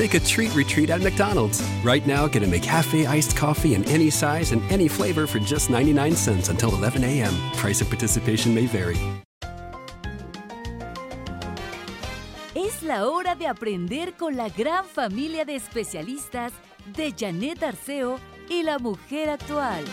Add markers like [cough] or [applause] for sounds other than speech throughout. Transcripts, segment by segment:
Take a treat retreat at McDonald's. Right now, get a McCafe iced coffee in any size and any flavor for just 99 cents until 11 a.m. Price of participation may vary. Es la hora de aprender con la gran familia de especialistas de Janet Arceo y la mujer actual.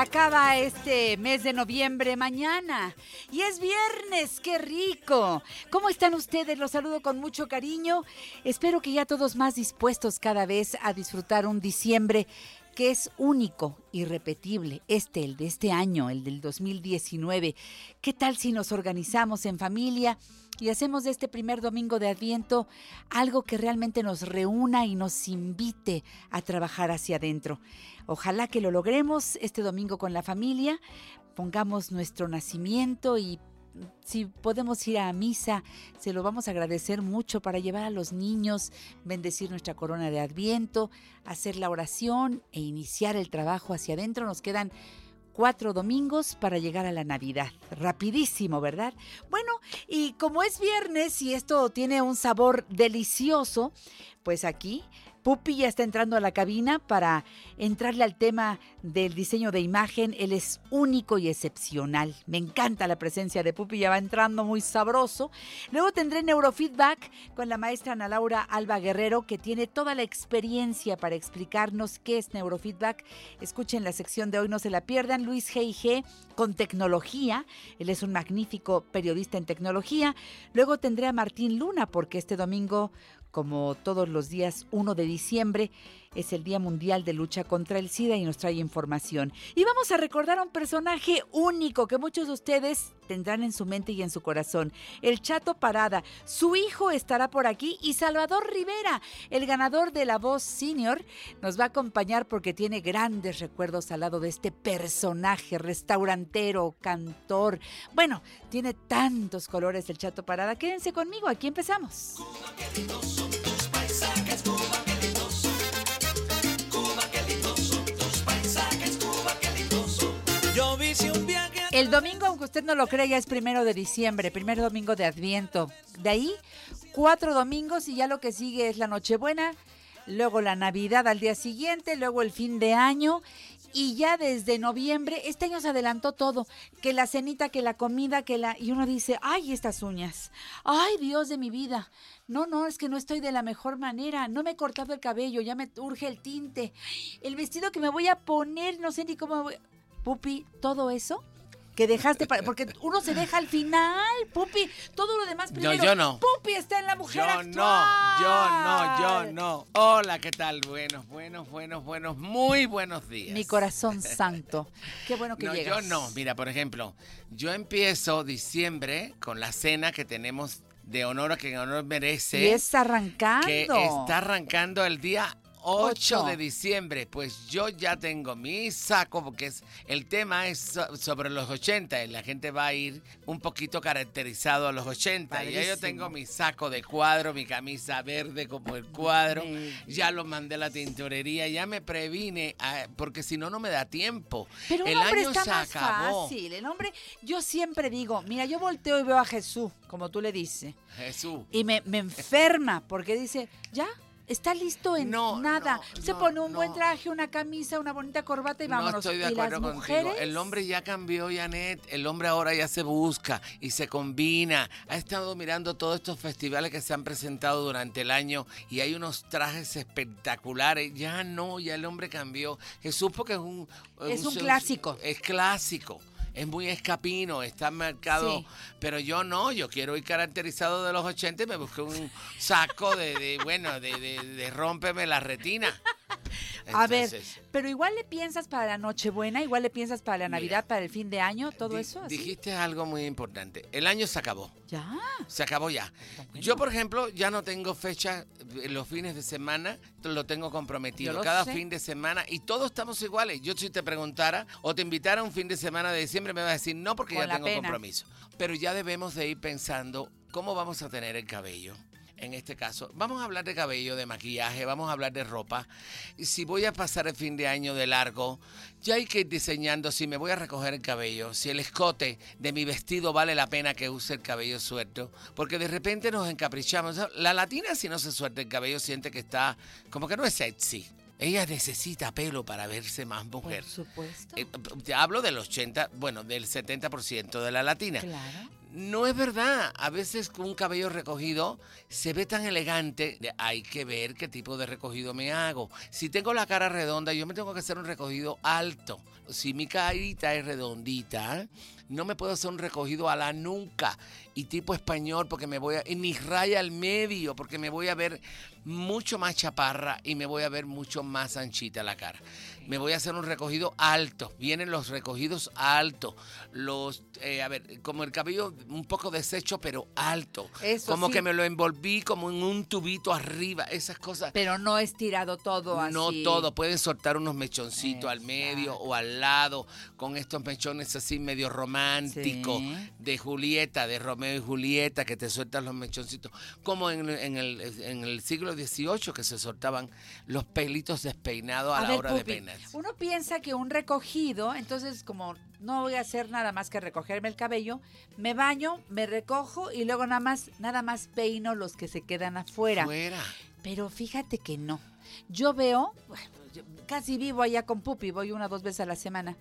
Acaba este mes de noviembre mañana y es viernes, qué rico. ¿Cómo están ustedes? Los saludo con mucho cariño. Espero que ya todos más dispuestos cada vez a disfrutar un diciembre que es único, irrepetible, este, el de este año, el del 2019. ¿Qué tal si nos organizamos en familia? Y hacemos de este primer domingo de Adviento algo que realmente nos reúna y nos invite a trabajar hacia adentro. Ojalá que lo logremos este domingo con la familia, pongamos nuestro nacimiento y si podemos ir a misa, se lo vamos a agradecer mucho para llevar a los niños, bendecir nuestra corona de Adviento, hacer la oración e iniciar el trabajo hacia adentro. Nos quedan cuatro domingos para llegar a la Navidad. Rapidísimo, ¿verdad? Bueno, y como es viernes y esto tiene un sabor delicioso, pues aquí Pupi ya está entrando a la cabina para entrarle al tema del diseño de imagen. Él es único y excepcional. Me encanta la presencia de Pupi, ya va entrando muy sabroso. Luego tendré neurofeedback con la maestra Ana Laura Alba Guerrero, que tiene toda la experiencia para explicarnos qué es neurofeedback. Escuchen la sección de hoy, no se la pierdan. Luis G.I.G. con tecnología. Él es un magnífico periodista en tecnología. Luego tendré a Martín Luna, porque este domingo como todos los días 1 de diciembre es el Día Mundial de Lucha contra el SIDA y nos trae información. Y vamos a recordar a un personaje único que muchos de ustedes tendrán en su mente y en su corazón. El Chato Parada. Su hijo estará por aquí y Salvador Rivera, el ganador de La Voz Senior, nos va a acompañar porque tiene grandes recuerdos al lado de este personaje, restaurantero, cantor. Bueno, tiene tantos colores el Chato Parada. Quédense conmigo, aquí empezamos. El domingo, aunque usted no lo crea, es primero de diciembre, primer domingo de Adviento. De ahí, cuatro domingos y ya lo que sigue es la Nochebuena, luego la Navidad al día siguiente, luego el fin de año y ya desde noviembre, este año se adelantó todo, que la cenita, que la comida, que la... Y uno dice, ay, estas uñas, ay, Dios de mi vida. No, no, es que no estoy de la mejor manera, no me he cortado el cabello, ya me urge el tinte, el vestido que me voy a poner, no sé ni cómo voy... Pupi, todo eso que dejaste para, porque uno se deja al final, Pupi, todo lo demás primero. No, yo no. Pupi está en la mujer yo actual. no, yo no, yo no. Hola, ¿qué tal? Buenos, buenos, buenos, buenos, muy buenos días. Mi corazón santo. Qué bueno que no, llegas. Yo no, mira, por ejemplo, yo empiezo diciembre con la cena que tenemos de honor a quien honor merece. Y es arrancando. Que está arrancando el día 8 de diciembre, pues yo ya tengo mi saco, porque es, el tema es sobre los 80 y la gente va a ir un poquito caracterizado a los 80. Y ya yo tengo mi saco de cuadro, mi camisa verde como el cuadro, ya lo mandé a la tintorería, ya me previne, porque si no, no me da tiempo. Pero el hombre año está se más acabó. fácil. El hombre, yo siempre digo, mira, yo volteo y veo a Jesús, como tú le dices. Jesús. Y me, me enferma, porque dice, ya, está listo en No, nada. no, Se pone un no. buen traje, una camisa, una bonita corbata y vámonos. No estoy de ¿Y acuerdo contigo. mujeres? El hombre ya cambió, Janet. El hombre ahora ya se busca y se combina. Ha estado mirando todos estos festivales que se han presentado durante el año y hay unos trajes espectaculares. Ya no, ya el hombre cambió. Jesús porque es un... Es un clásico. Es clásico. Es muy escapino, está marcado. Sí. Pero yo no, yo quiero ir caracterizado de los 80 y me busqué un saco de, de, bueno, de, de, de rómpeme la retina. [laughs] A ver, pero igual le piensas para la Nochebuena, igual le piensas para la Mira, Navidad, para el fin de año, todo eso. ¿así? Dijiste algo muy importante. El año se acabó. Ya. Se acabó ya. Yo, por ejemplo, ya no tengo fecha eh, los fines de semana, lo tengo comprometido. Lo Cada sé. fin de semana y todos estamos iguales. Yo si te preguntara o te invitara a un fin de semana de diciembre me vas a decir no porque Con ya tengo pena. compromiso. Pero ya debemos de ir pensando cómo vamos a tener el cabello. En este caso, vamos a hablar de cabello, de maquillaje, vamos a hablar de ropa. Si voy a pasar el fin de año de largo, ya hay que ir diseñando si me voy a recoger el cabello, si el escote de mi vestido vale la pena que use el cabello suelto, porque de repente nos encaprichamos. La latina si no se suelta el cabello siente que está como que no es sexy. Ella necesita pelo para verse más mujer. Por supuesto. Eh, hablo del 80, bueno, del 70% de la latina. claro. No es verdad. A veces con un cabello recogido se ve tan elegante. Hay que ver qué tipo de recogido me hago. Si tengo la cara redonda, yo me tengo que hacer un recogido alto. Si mi carita es redondita, no me puedo hacer un recogido a la nuca y tipo español porque me voy a... y ni raya al medio porque me voy a ver mucho más chaparra y me voy a ver mucho más anchita la cara. Me voy a hacer un recogido alto. Vienen los recogidos altos. Los, eh, a ver, como el cabello un poco deshecho, pero alto. Eso como sí. que me lo envolví como en un tubito arriba. Esas cosas. Pero no estirado todo así. No todo, pueden soltar unos mechoncitos al medio o al lado, con estos mechones así medio románticos, Sí. de Julieta, de Romeo y Julieta, que te sueltan los mechoncitos, como en, en el, en el siglo XVIII que se soltaban los pelitos despeinados a, A la ver, hora de peinar. uno piensa que un recogido, entonces como no voy a hacer nada más que recogerme el cabello, me baño, me recojo y luego nada más, nada más peino los que se quedan afuera. Fuera. Pero fíjate que no. Yo veo, bueno, yo casi vivo allá con Pupi, voy una o dos veces a la semana.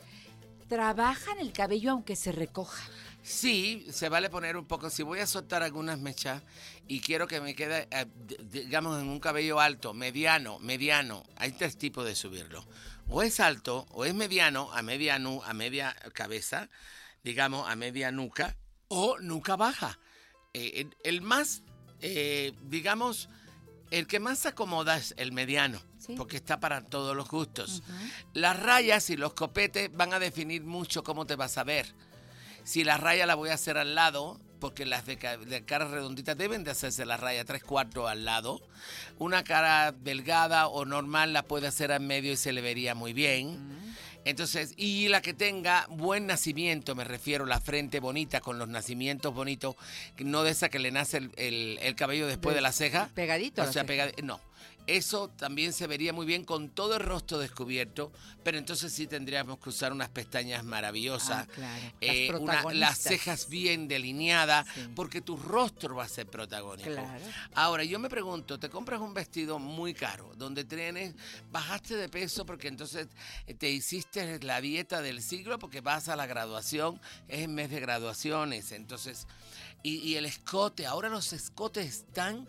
Trabajan el cabello aunque se recoja. Sí, se vale poner un poco. Si voy a soltar algunas mechas y quiero que me quede, eh, digamos, en un cabello alto, mediano, mediano, hay tres tipos de subirlo. O es alto, o es mediano, a media, nu- a media cabeza, digamos, a media nuca, o nuca baja. Eh, el, el más, eh, digamos, el que más se acomoda es el mediano, Sí. porque está para todos los gustos. Las rayas y los copetes van a definir mucho cómo te vas a ver. Si la raya la voy a hacer al lado, porque las de cara redondita deben de hacerse la raya tres cuartos al lado. Una cara delgada o normal la puede hacer al medio y se le vería muy bien. Entonces, y la que tenga buen nacimiento, me refiero, la frente bonita, con los nacimientos bonitos, no de esa que le nace el, el- el cabello después de, la ceja. Pegadito. O sea, ceja. pegad- no. Eso también se vería muy bien con todo el rostro descubierto, pero entonces sí tendríamos que usar unas pestañas maravillosas, Ah, claro. Las eh, una- las protagonistas. cejas bien delineadas, Sí. porque tu rostro va a ser protagónico. Claro. Ahora, yo me pregunto, te compras un vestido muy caro, donde tienes, bajaste de peso porque entonces eh, te hiciste la dieta del siglo porque vas a la graduación, es en mes de graduaciones, entonces, y, y el escote, ahora los escotes están,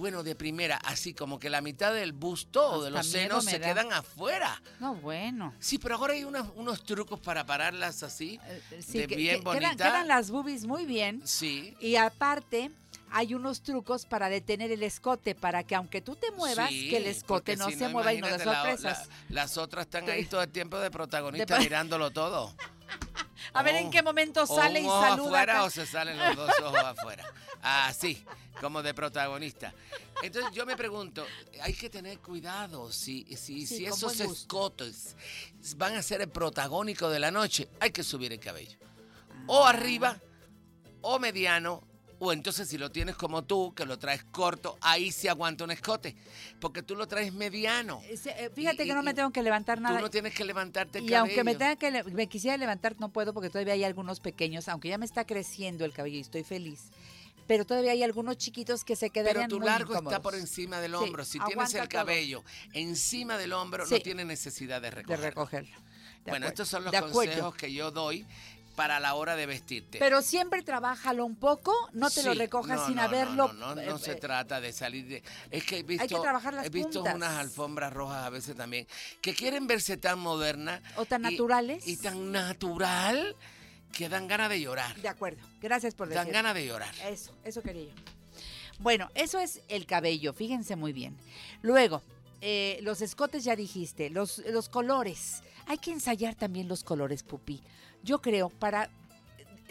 bueno, de primera, así como que la mitad del busto o de Hasta los senos se da. quedan afuera. No, bueno. Sí, pero ahora hay unos, unos trucos para pararlas así, Eh, Sí, de que- bien que- quedan, quedan las boobies muy bien. Sí. Y aparte, hay unos trucos para detener el escote, para que aunque tú te muevas, Sí, que el escote no si se mueva y no des la- sorpresas. la- las otras están ahí todo el tiempo de protagonista De- mirándolo todo. [laughs] A ver en qué momento o sale y saluda. afuera acá. o se salen los dos ojos afuera. Así, como de protagonista. Entonces yo me pregunto, hay que tener cuidado si, si, Sí, si con esos escotes van a ser el protagónico de la noche, hay que subir el cabello. Ah. O arriba, o mediano, o entonces si lo tienes como tú, que lo traes corto, ahí sí aguanta un escote, porque tú lo traes mediano. Eh, eh, Fíjate Y- que no y- me tengo que levantar Tú nada. no tienes que levantarte el y aunque me tenga que me quisiera levantar no puedo porque todavía hay algunos pequeños, aunque ya me está creciendo el cabello y estoy feliz. Pero todavía hay algunos chiquitos que se Pero quedarían tu muy largo está por encima del Sí, hombro. si tienes el todo. cabello encima del hombro, Sí. no tiene necesidad de de recogerlo. recogerlo. De bueno, acuerdo, estos son los consejos que yo doy para la hora de vestirte. Pero siempre trabájalo un poco, no te lo recojas no, sin no, haberlo. No, no, eh, se eh, trata de salir de. Es que he visto. que trabajar las He visto puntas. unas alfombras rojas a veces también que quieren verse tan modernas. O tan y- naturales. Y tan natural que dan ganas de llorar. De acuerdo. Gracias por Dan decir. ganas de llorar. Eso, eso quería yo. Bueno, eso es el cabello, fíjense muy bien. Luego, eh, los escotes ya dijiste, los, los colores. Hay que ensayar también los colores, Pupi. Yo creo, para,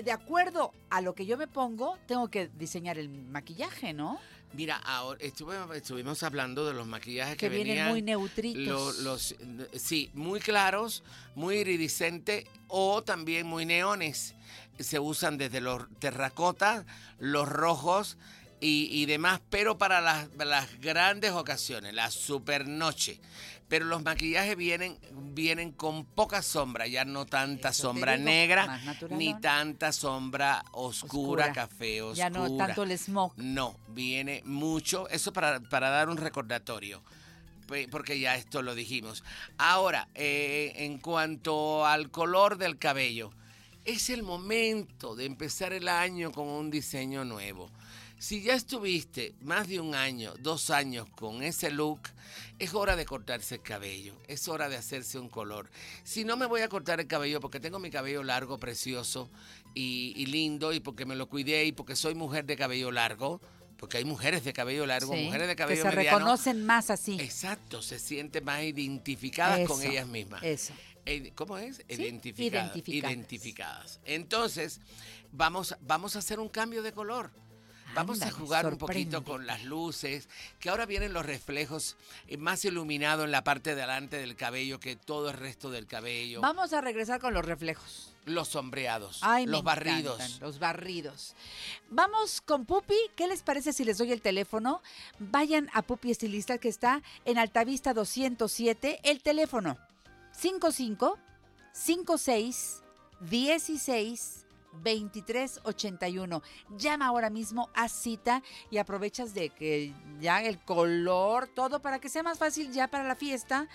de acuerdo a lo que yo me pongo, tengo que diseñar el maquillaje, ¿no? Mira, ahora estuve- estuvimos hablando de los maquillajes Que que, vienen venían muy neutritos. lo- los, sí, muy claros, muy iridiscentes o también muy neones. Se usan desde los terracotas, los rojos y, y demás, pero para las, las grandes ocasiones, la supernoche. Pero los maquillajes vienen, vienen con poca sombra, ya no tanta Eso sombra digo, negra ni tanta sombra oscura, Oscura. café oscura. Ya no tanto el smoke. No, viene mucho, eso para, para dar un recordatorio, porque ya esto lo dijimos. Ahora, eh, en cuanto al color del cabello, es el momento de empezar el año con un diseño nuevo. Si ya estuviste más de un año, dos años con ese look, es hora de cortarse el cabello, es hora de hacerse un color. Si no me voy a cortar el cabello porque tengo mi cabello largo, precioso y, y lindo, y porque me lo cuidé y porque soy mujer de cabello largo, porque hay mujeres de cabello largo, Sí, mujeres de que cabello se mediano. reconocen más así. Exacto, se sienten más identificadas con ellas mismas. Eso. Eh, ¿Cómo es? Sí, Identificadas. identificadas. Identificadas. Entonces, vamos, vamos a hacer un cambio de color. Vamos a jugar un poquito con las luces, que ahora vienen los reflejos eh, más iluminado en la parte de adelante del cabello que todo el resto del cabello. Vamos a regresar con los reflejos. Los sombreados, Ay, me los barridos. encantan, los barridos. Vamos con Pupi. ¿Qué les parece si les doy el teléfono? Vayan a Pupi Estilista que está en Altavista 207. El teléfono 55 56 16 2381. Llama ahora mismo a cita y aprovechas de que ya el color, todo para que sea más fácil ya para la fiesta.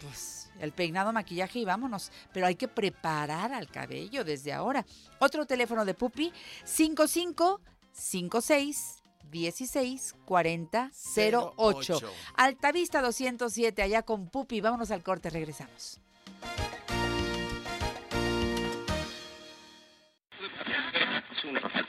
Pues el peinado, maquillaje y vámonos. Pero hay que preparar al cabello desde ahora. Otro teléfono de Pupi, 55 56 16 40 08. Altavista 207, allá con Pupi. Vámonos al corte, regresamos.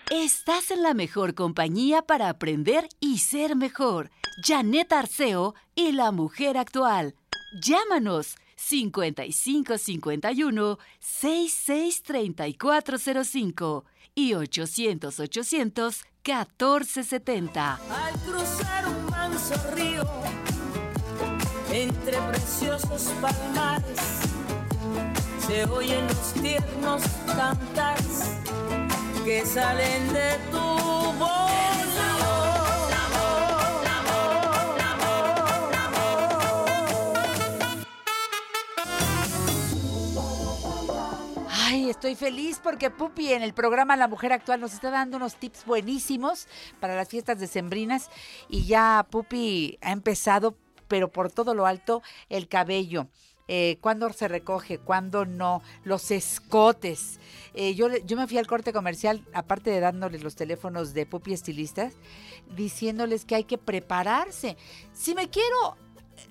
Estás en la mejor compañía para aprender y ser mejor. Janet Arceo y la mujer actual. Llámanos 5551 663405 y 800 800 1470. Al cruzar un manso río entre preciosos palmares se oyen los tiernos cantares que salen de tu voz. Ay, estoy feliz porque Pupi en el programa La Mujer Actual nos está dando unos tips buenísimos para las fiestas decembrinas y ya Pupi ha empezado, pero por todo lo alto, el cabello. Eh, cuándo se recoge, cuándo no, los escotes. Eh, yo, yo me fui al corte comercial, aparte de dándoles los teléfonos de Pupi Estilistas, diciéndoles que hay que prepararse. Si me quiero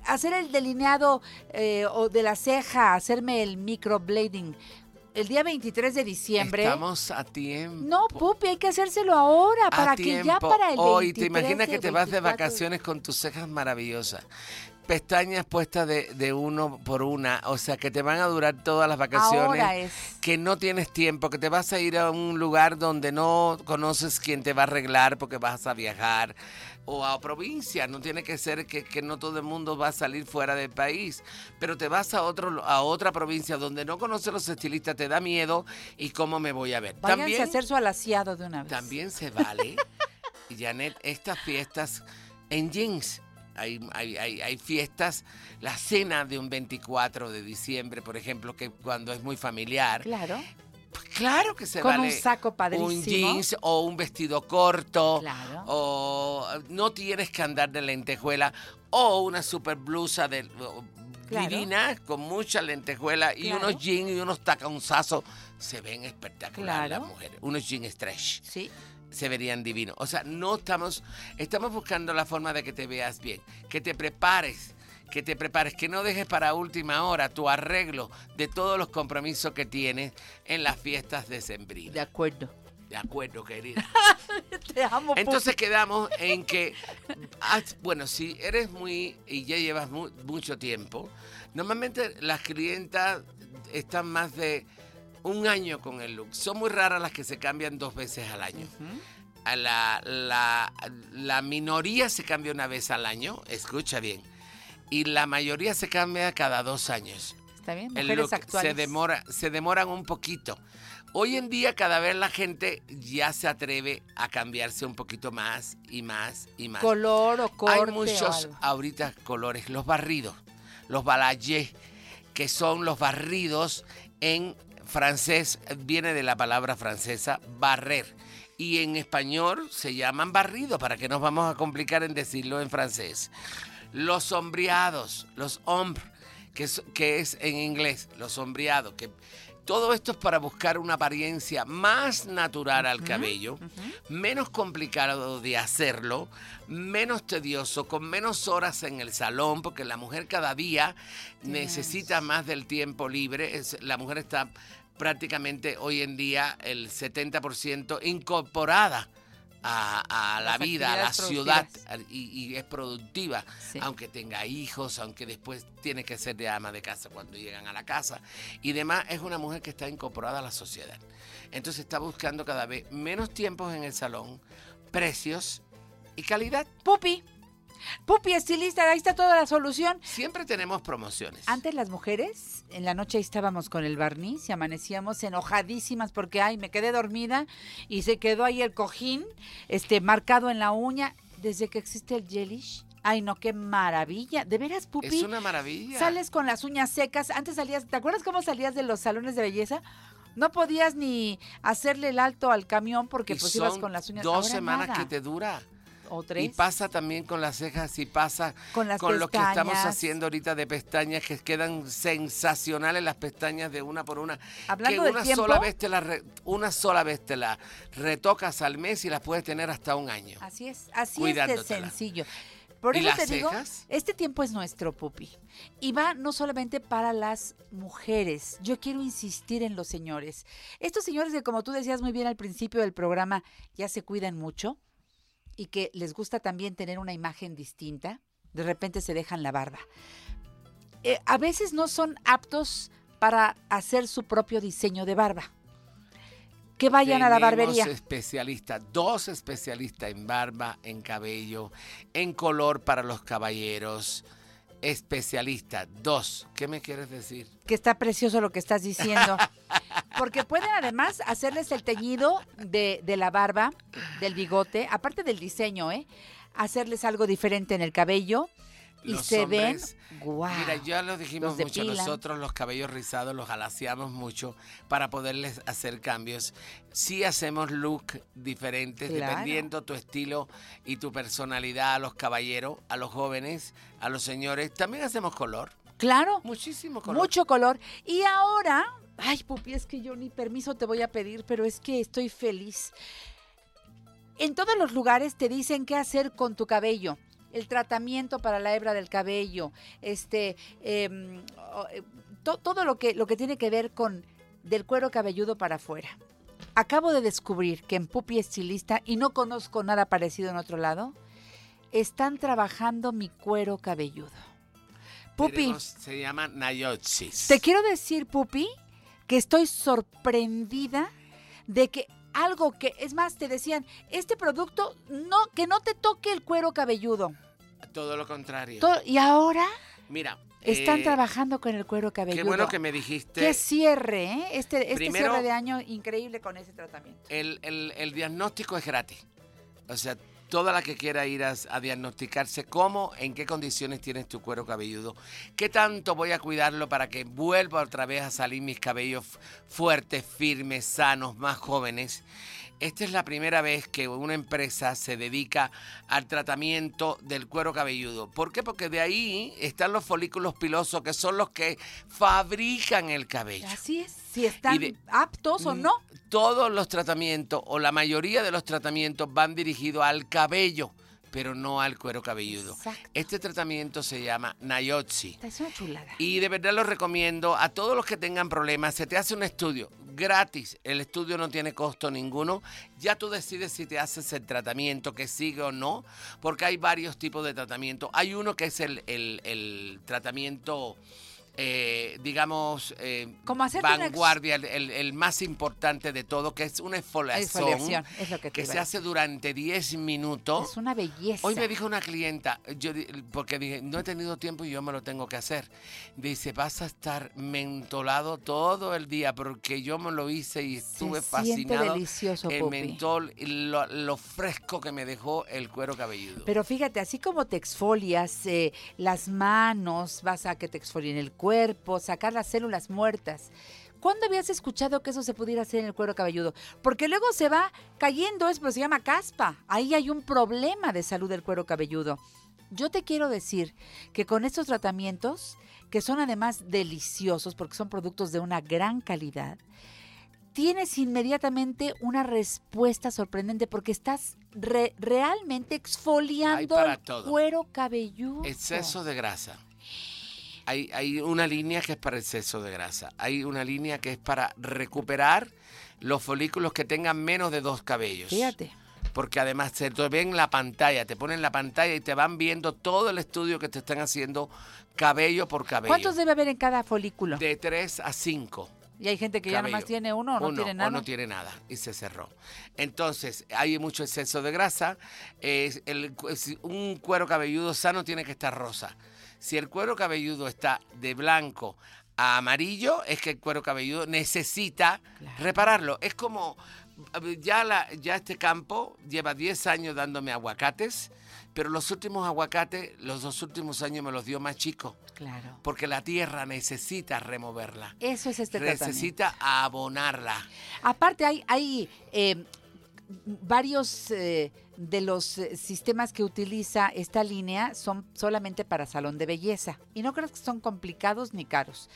hacer el delineado eh, o de la ceja, hacerme el microblading, el día 23 de diciembre. Estamos a tiempo. No, Pupi, hay que hacérselo ahora, para que ya para el 23 Hoy, te imaginas que te vas de 24 vacaciones con tus cejas maravillosas. Pestañas puestas de, de uno por una, o sea que te van a durar todas las vacaciones. Ahora es. que no tienes tiempo, que te vas a ir a un lugar donde no conoces quién te va a arreglar porque vas a viajar o a provincia, no tiene que ser que, que no todo el mundo va a salir fuera del país, pero te vas a otro a otra provincia donde no conoces los estilistas, te da miedo y cómo me voy a ver. Váyanse También a hacer su alaciado de una vez. también se vale, [laughs] Janet, estas fiestas en jeans. Hay, hay, hay, hay fiestas, la cena de un 24 de diciembre, por ejemplo, que cuando es muy familiar. Claro. Pues claro que se Con vale. un saco padrísimo. Un jeans o un vestido corto. Claro. O no tienes que andar de lentejuela. O una super blusa de, Claro. divina con mucha lentejuela y Claro. unos jeans y unos taconzazos. Se ven espectaculares las mujeres. Unos jeans stretch Sí. Se verían divinos. O sea, no estamos, estamos buscando la forma de que te veas bien, que te prepares, que te prepares, que no dejes para última hora tu arreglo de todos los compromisos que tienes en las fiestas De decembrinas. acuerdo. De acuerdo, querida. [laughs] Te amo, Entonces quedamos en que, ah, bueno, si eres muy y ya llevas mu- mucho tiempo, normalmente las clientas están más de un año con el look. Son muy raras las que se cambian dos veces al año. A la, la, la minoría se cambia una vez al año, escucha bien, y la mayoría se cambia cada dos años. Está bien, El mujeres look actuales. Se, demora, se demoran un poquito. Hoy en día cada vez la gente ya se atreve a cambiarse un poquito más y más y más. Color o corte Hay muchos ahorita colores, los barridos, los balayés, que son los barridos en francés, viene de la palabra francesa barrer. Y en español se llaman barridos, para que nos vamos a complicar en decirlo en francés. Los sombreados, los hombres, que es, que es en inglés, los sombreados, que todo esto es para buscar una apariencia más natural al cabello, menos complicado de hacerlo, menos tedioso, con menos horas en el salón, porque la mujer cada día necesita más del tiempo libre. Es- la mujer está prácticamente hoy en día el 70% incorporada a, a la Las vida, a la ciudad y, y es productiva, Sí. aunque tenga hijos, aunque después tiene que ser de ama de casa cuando llegan a la casa y demás, es una mujer que está incorporada a la sociedad. Entonces está buscando cada vez menos tiempos en el salón, precios y calidad. Pupi. Pupi, estilista, ahí está toda la solución. Siempre tenemos promociones. Antes las mujeres, en la noche estábamos con el barniz y amanecíamos enojadísimas porque, ay, me quedé dormida y se quedó ahí el cojín este, marcado en la uña. Desde que existe el gelish, ay, no, qué maravilla. ¿De veras, Pupi? es una maravilla. Sales con las uñas secas. Antes salías, ¿te acuerdas cómo salías de los salones de belleza? No podías ni hacerle el alto al camión porque Y pues ibas con las uñas. dos Ahora semanas nada. que te dura. O tres. Y pasa también con las cejas y pasa Con las lo que estamos haciendo ahorita de pestañas que quedan sensacionales las pestañas de una por una. Hablando que del una tiempo. sola vez te la re- una sola vez te la retocas al mes y las puedes tener hasta un año. Así es, así es de sencillo. Por ¿Y eso te digo, este tiempo es nuestro, Pupi. Y va no solamente para las mujeres. Yo quiero insistir en los señores. Estos señores que, como tú decías muy bien al principio del programa, ya se cuidan mucho y que les gusta también tener una imagen distinta. De repente se dejan la barba. Eh, a veces no son aptos para hacer su propio diseño de barba. Que vayan a la barbería. especialistas, dos especialistas en barba, en cabello, en color para los caballeros. Especialistas, dos. ¿Qué me quieres decir? que está precioso lo que estás diciendo. [laughs] Porque pueden además hacerles el teñido de, de la barba, del bigote, aparte del diseño, ¿eh? Hacerles algo diferente en el cabello y Los se hombres, ven guau. Mira, ya lo dijimos mucho, nosotros los cabellos rizados los alaciamos mucho para poderles hacer cambios. Sí hacemos look diferentes Claro. dependiendo tu estilo y tu personalidad a los caballeros, a los jóvenes, a los señores. También hacemos color, Claro, muchísimo color. mucho color. Y ahora, ay, pupi, es que yo ni permiso te voy a pedir, pero es que estoy feliz. En todos los lugares te dicen qué hacer con tu cabello. El tratamiento para la hebra del cabello, este, em, eh, to- todo lo que, lo que tiene que ver con del cuero cabelludo para afuera. Acabo de descubrir que en Pupi Estilista, y no conozco nada parecido en otro lado, están trabajando mi cuero cabelludo. Pupi. Se llama Nayotsis. Te quiero decir, Pupi, que estoy sorprendida de que algo que, es más, te decían, este producto, no, que no te toque el cuero cabelludo. Todo lo contrario. Y ahora Mira. están eh, trabajando con el cuero cabelludo. Qué bueno que me dijiste. Qué cierre, ¿eh? Este, este Primero- cierre de año increíble con ese tratamiento. El, el- el diagnóstico es gratis. O sea, toda la que quiera ir a, diagnosticarse cómo, en qué condiciones tienes tu cuero cabelludo, qué tanto voy a cuidarlo para que vuelva otra vez a salir mis cabellos fu- fuertes, firmes, sanos, más jóvenes. Esta es la primera vez que una empresa se dedica al tratamiento del cuero cabelludo. ¿Por qué? Porque de ahí están los folículos pilosos, que son los que fabrican el cabello. Así es, si están de- aptos o Mm, no. Todos los tratamientos o la mayoría de los tratamientos van dirigidos al cabello, pero no al cuero cabelludo. Exacto. Este tratamiento se llama Nayotsi. Es una chulada. Y de verdad lo recomiendo a todos los que tengan problemas. Se te hace un estudio gratis. El estudio no tiene costo ninguno. Ya tú decides si te haces el tratamiento, que sigue o no, porque hay varios tipos de tratamiento. Hay uno que es el, el- el tratamiento, eh, digamos, eh, Como hacerte una vanguardia, el, el- más importante de todo, que es una Exfoliación, es lo que que se hace durante 10 minutos. Es una belleza. Hoy me dijo una clienta, yo porque dije, no he tenido tiempo y yo me lo tengo que hacer. Dice, vas a estar mentolado todo el día porque yo me lo hice y estuve Se fascinado. delicioso, el Pupi. mentol, lo, lo fresco que me dejó el cuero cabelludo. Pero fíjate, así como te exfolias eh, las manos, vas a que te exfolien el cuerpo, sacar las células muertas. ¿Cuándo habías escuchado que eso se pudiera hacer en el cuero cabelludo? Porque luego se va cayendo, es, pero se llama caspa. Ahí hay un problema de salud del cuero cabelludo. Yo te quiero decir que con estos tratamientos, que son además deliciosos porque son productos de una gran calidad, tienes inmediatamente una respuesta sorprendente porque estás re- realmente exfoliando el cuero cabelludo. Exceso de grasa. Hay, hay una línea que es para exceso de grasa. Hay una línea que es para recuperar los folículos que tengan menos de dos cabellos. Fíjate. porque además se te ven la pantalla, te ponen la pantalla y te van viendo todo el estudio que te están haciendo cabello por cabello. ¿Cuántos debe haber en cada folículo? De 3 a 5. y hay gente que ya nomás tiene uno o no tiene nada. O no tiene nada y se cerró. Entonces, hay mucho exceso de grasa. Es el un cuero cabelludo sano tiene que estar rosa. Si el cuero cabelludo está de blanco a amarillo, es que el cuero cabelludo necesita Claro. repararlo. Es como, ya, la, ya este campo lleva 10 años dándome aguacates, pero los últimos aguacates, los dos últimos años me los dio más chicos, Claro. porque la tierra necesita removerla. Eso es este tratamiento. necesita abonarla. Aparte hay, hay eh, varios eh, de los eh, sistemas que utiliza esta línea son solamente para salón de belleza. Y no creas que son complicados ni caros.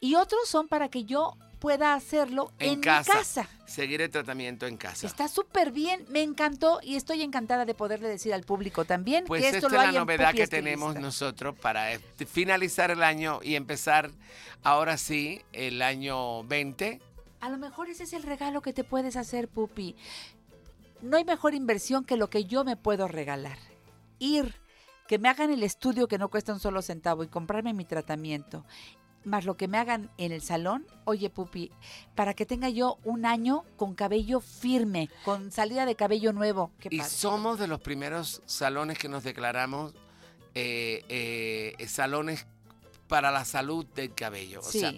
Y otros son para que yo pueda hacerlo en, En casa. mi casa. Seguir el tratamiento en casa. Está súper bien, me encantó y estoy encantada de poderle decir al público también Pues que esta esto es lo la hay en novedad que tenemos nosotros para este- finalizar el año y empezar ahora sí el año 20. A lo mejor ese es el regalo que te puedes hacer, Pupi. No hay mejor inversión que lo que yo me puedo regalar. Ir, que me hagan el estudio que no cuesta un solo centavo y comprarme mi tratamiento, más lo que me hagan en el salón, oye, Pupi, para que tenga yo un año con cabello firme, con salida de cabello nuevo. Qué Y padre. somos de los primeros salones que nos declaramos eh, eh, salones para la salud del cabello. O Sí. sea,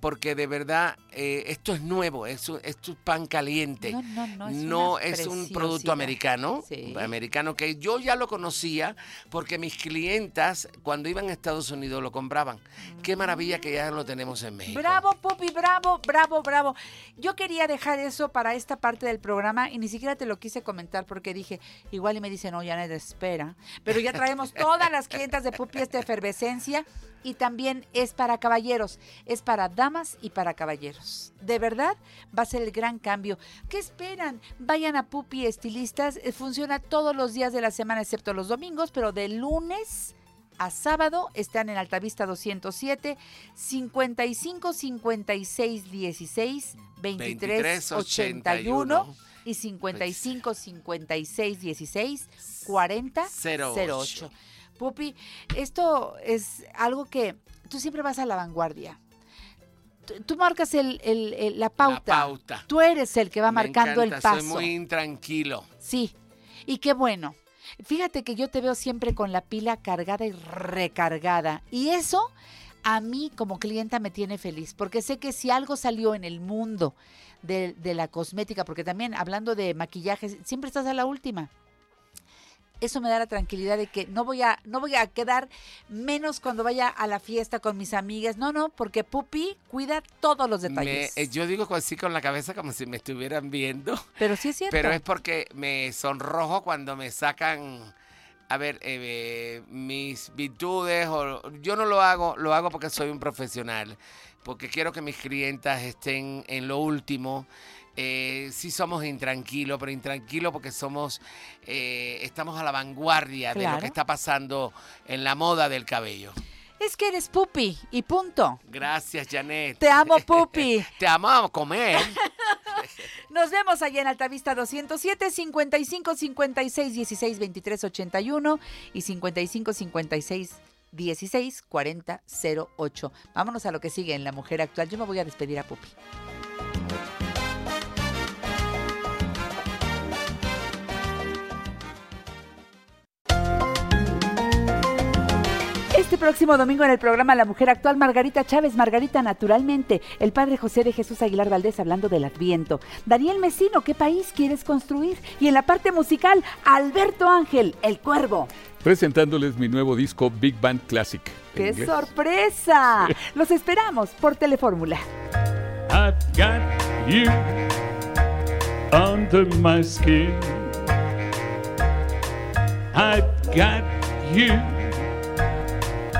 porque de verdad eh, esto es nuevo, es es pan caliente. No, no, no, es no es un producto americano, Sí. americano que yo ya lo conocía porque mis clientas cuando iban a Estados Unidos lo compraban. Qué maravilla que ya lo tenemos en México. Bravo, Pupi, bravo, bravo, bravo. Yo quería dejar eso para esta parte del programa y ni siquiera te lo quise comentar porque dije, igual y me dicen, no, ya no espera. Pero ya traemos todas las clientas de Pupi esta efervescencia y también es para caballeros, es para damas y para caballeros. De verdad, va a ser el gran cambio. ¿Qué esperan? Vayan a Pupi Estilistas, eh, funciona todos los días de la semana excepto los domingos, pero de lunes a sábado están en Altavista 207 55 56 16 23 81 y 55 56 16 40 08. Pupi, esto es algo que tú siempre vas a la vanguardia. Tú, tú marcas el- el- el- la, pauta. La pauta. Tú eres el que va Me marcando el paso. Soy muy intranquilo. Sí, y qué bueno. Fíjate que yo te veo siempre con la pila cargada y recargada. Y eso a mí como clienta me tiene feliz, porque sé que si algo salió en el mundo de, de la cosmética, porque también hablando de maquillaje, siempre estás a la última. Eso me da la tranquilidad de que no voy a, no voy a quedar menos cuando vaya a la fiesta con mis amigas. No, no, porque Pupi cuida todos los detalles. eh, yo digo así con la cabeza como si me estuvieran viendo. Pero sí es cierto. Pero es porque me sonrojo cuando me sacan, a ver, eh, eh, mis virtudes. O, yo no lo hago, lo hago porque soy un profesional. Porque quiero que mis clientas estén en lo último. Eh, sí somos intranquilos, pero intranquilos porque somos, eh, estamos a la vanguardia de lo Claro. que está pasando en la moda del cabello. Es que eres pupi y punto. Gracias, Janet. Te amo, pupi. [laughs] Te amo a comer. [laughs] Nos vemos allá en Altavista 207 55 56 16 23 81 y 55 56 16 40 08. Vámonos a lo que sigue en La Mujer Actual. Yo me voy a despedir a Pupi. Este próximo domingo en el programa La Mujer Actual, Margarita Chávez, Margarita Naturalmente, el padre José de Jesús Aguilar Valdés hablando del Adviento, Daniel Mesino, ¿qué país quieres construir? Y en la parte musical, Alberto Ángel, El Cuervo. Presentándoles mi nuevo disco Big Band Classic. ¡Qué sorpresa! Los esperamos por Telefórmula. I've got you under my skin. I've got you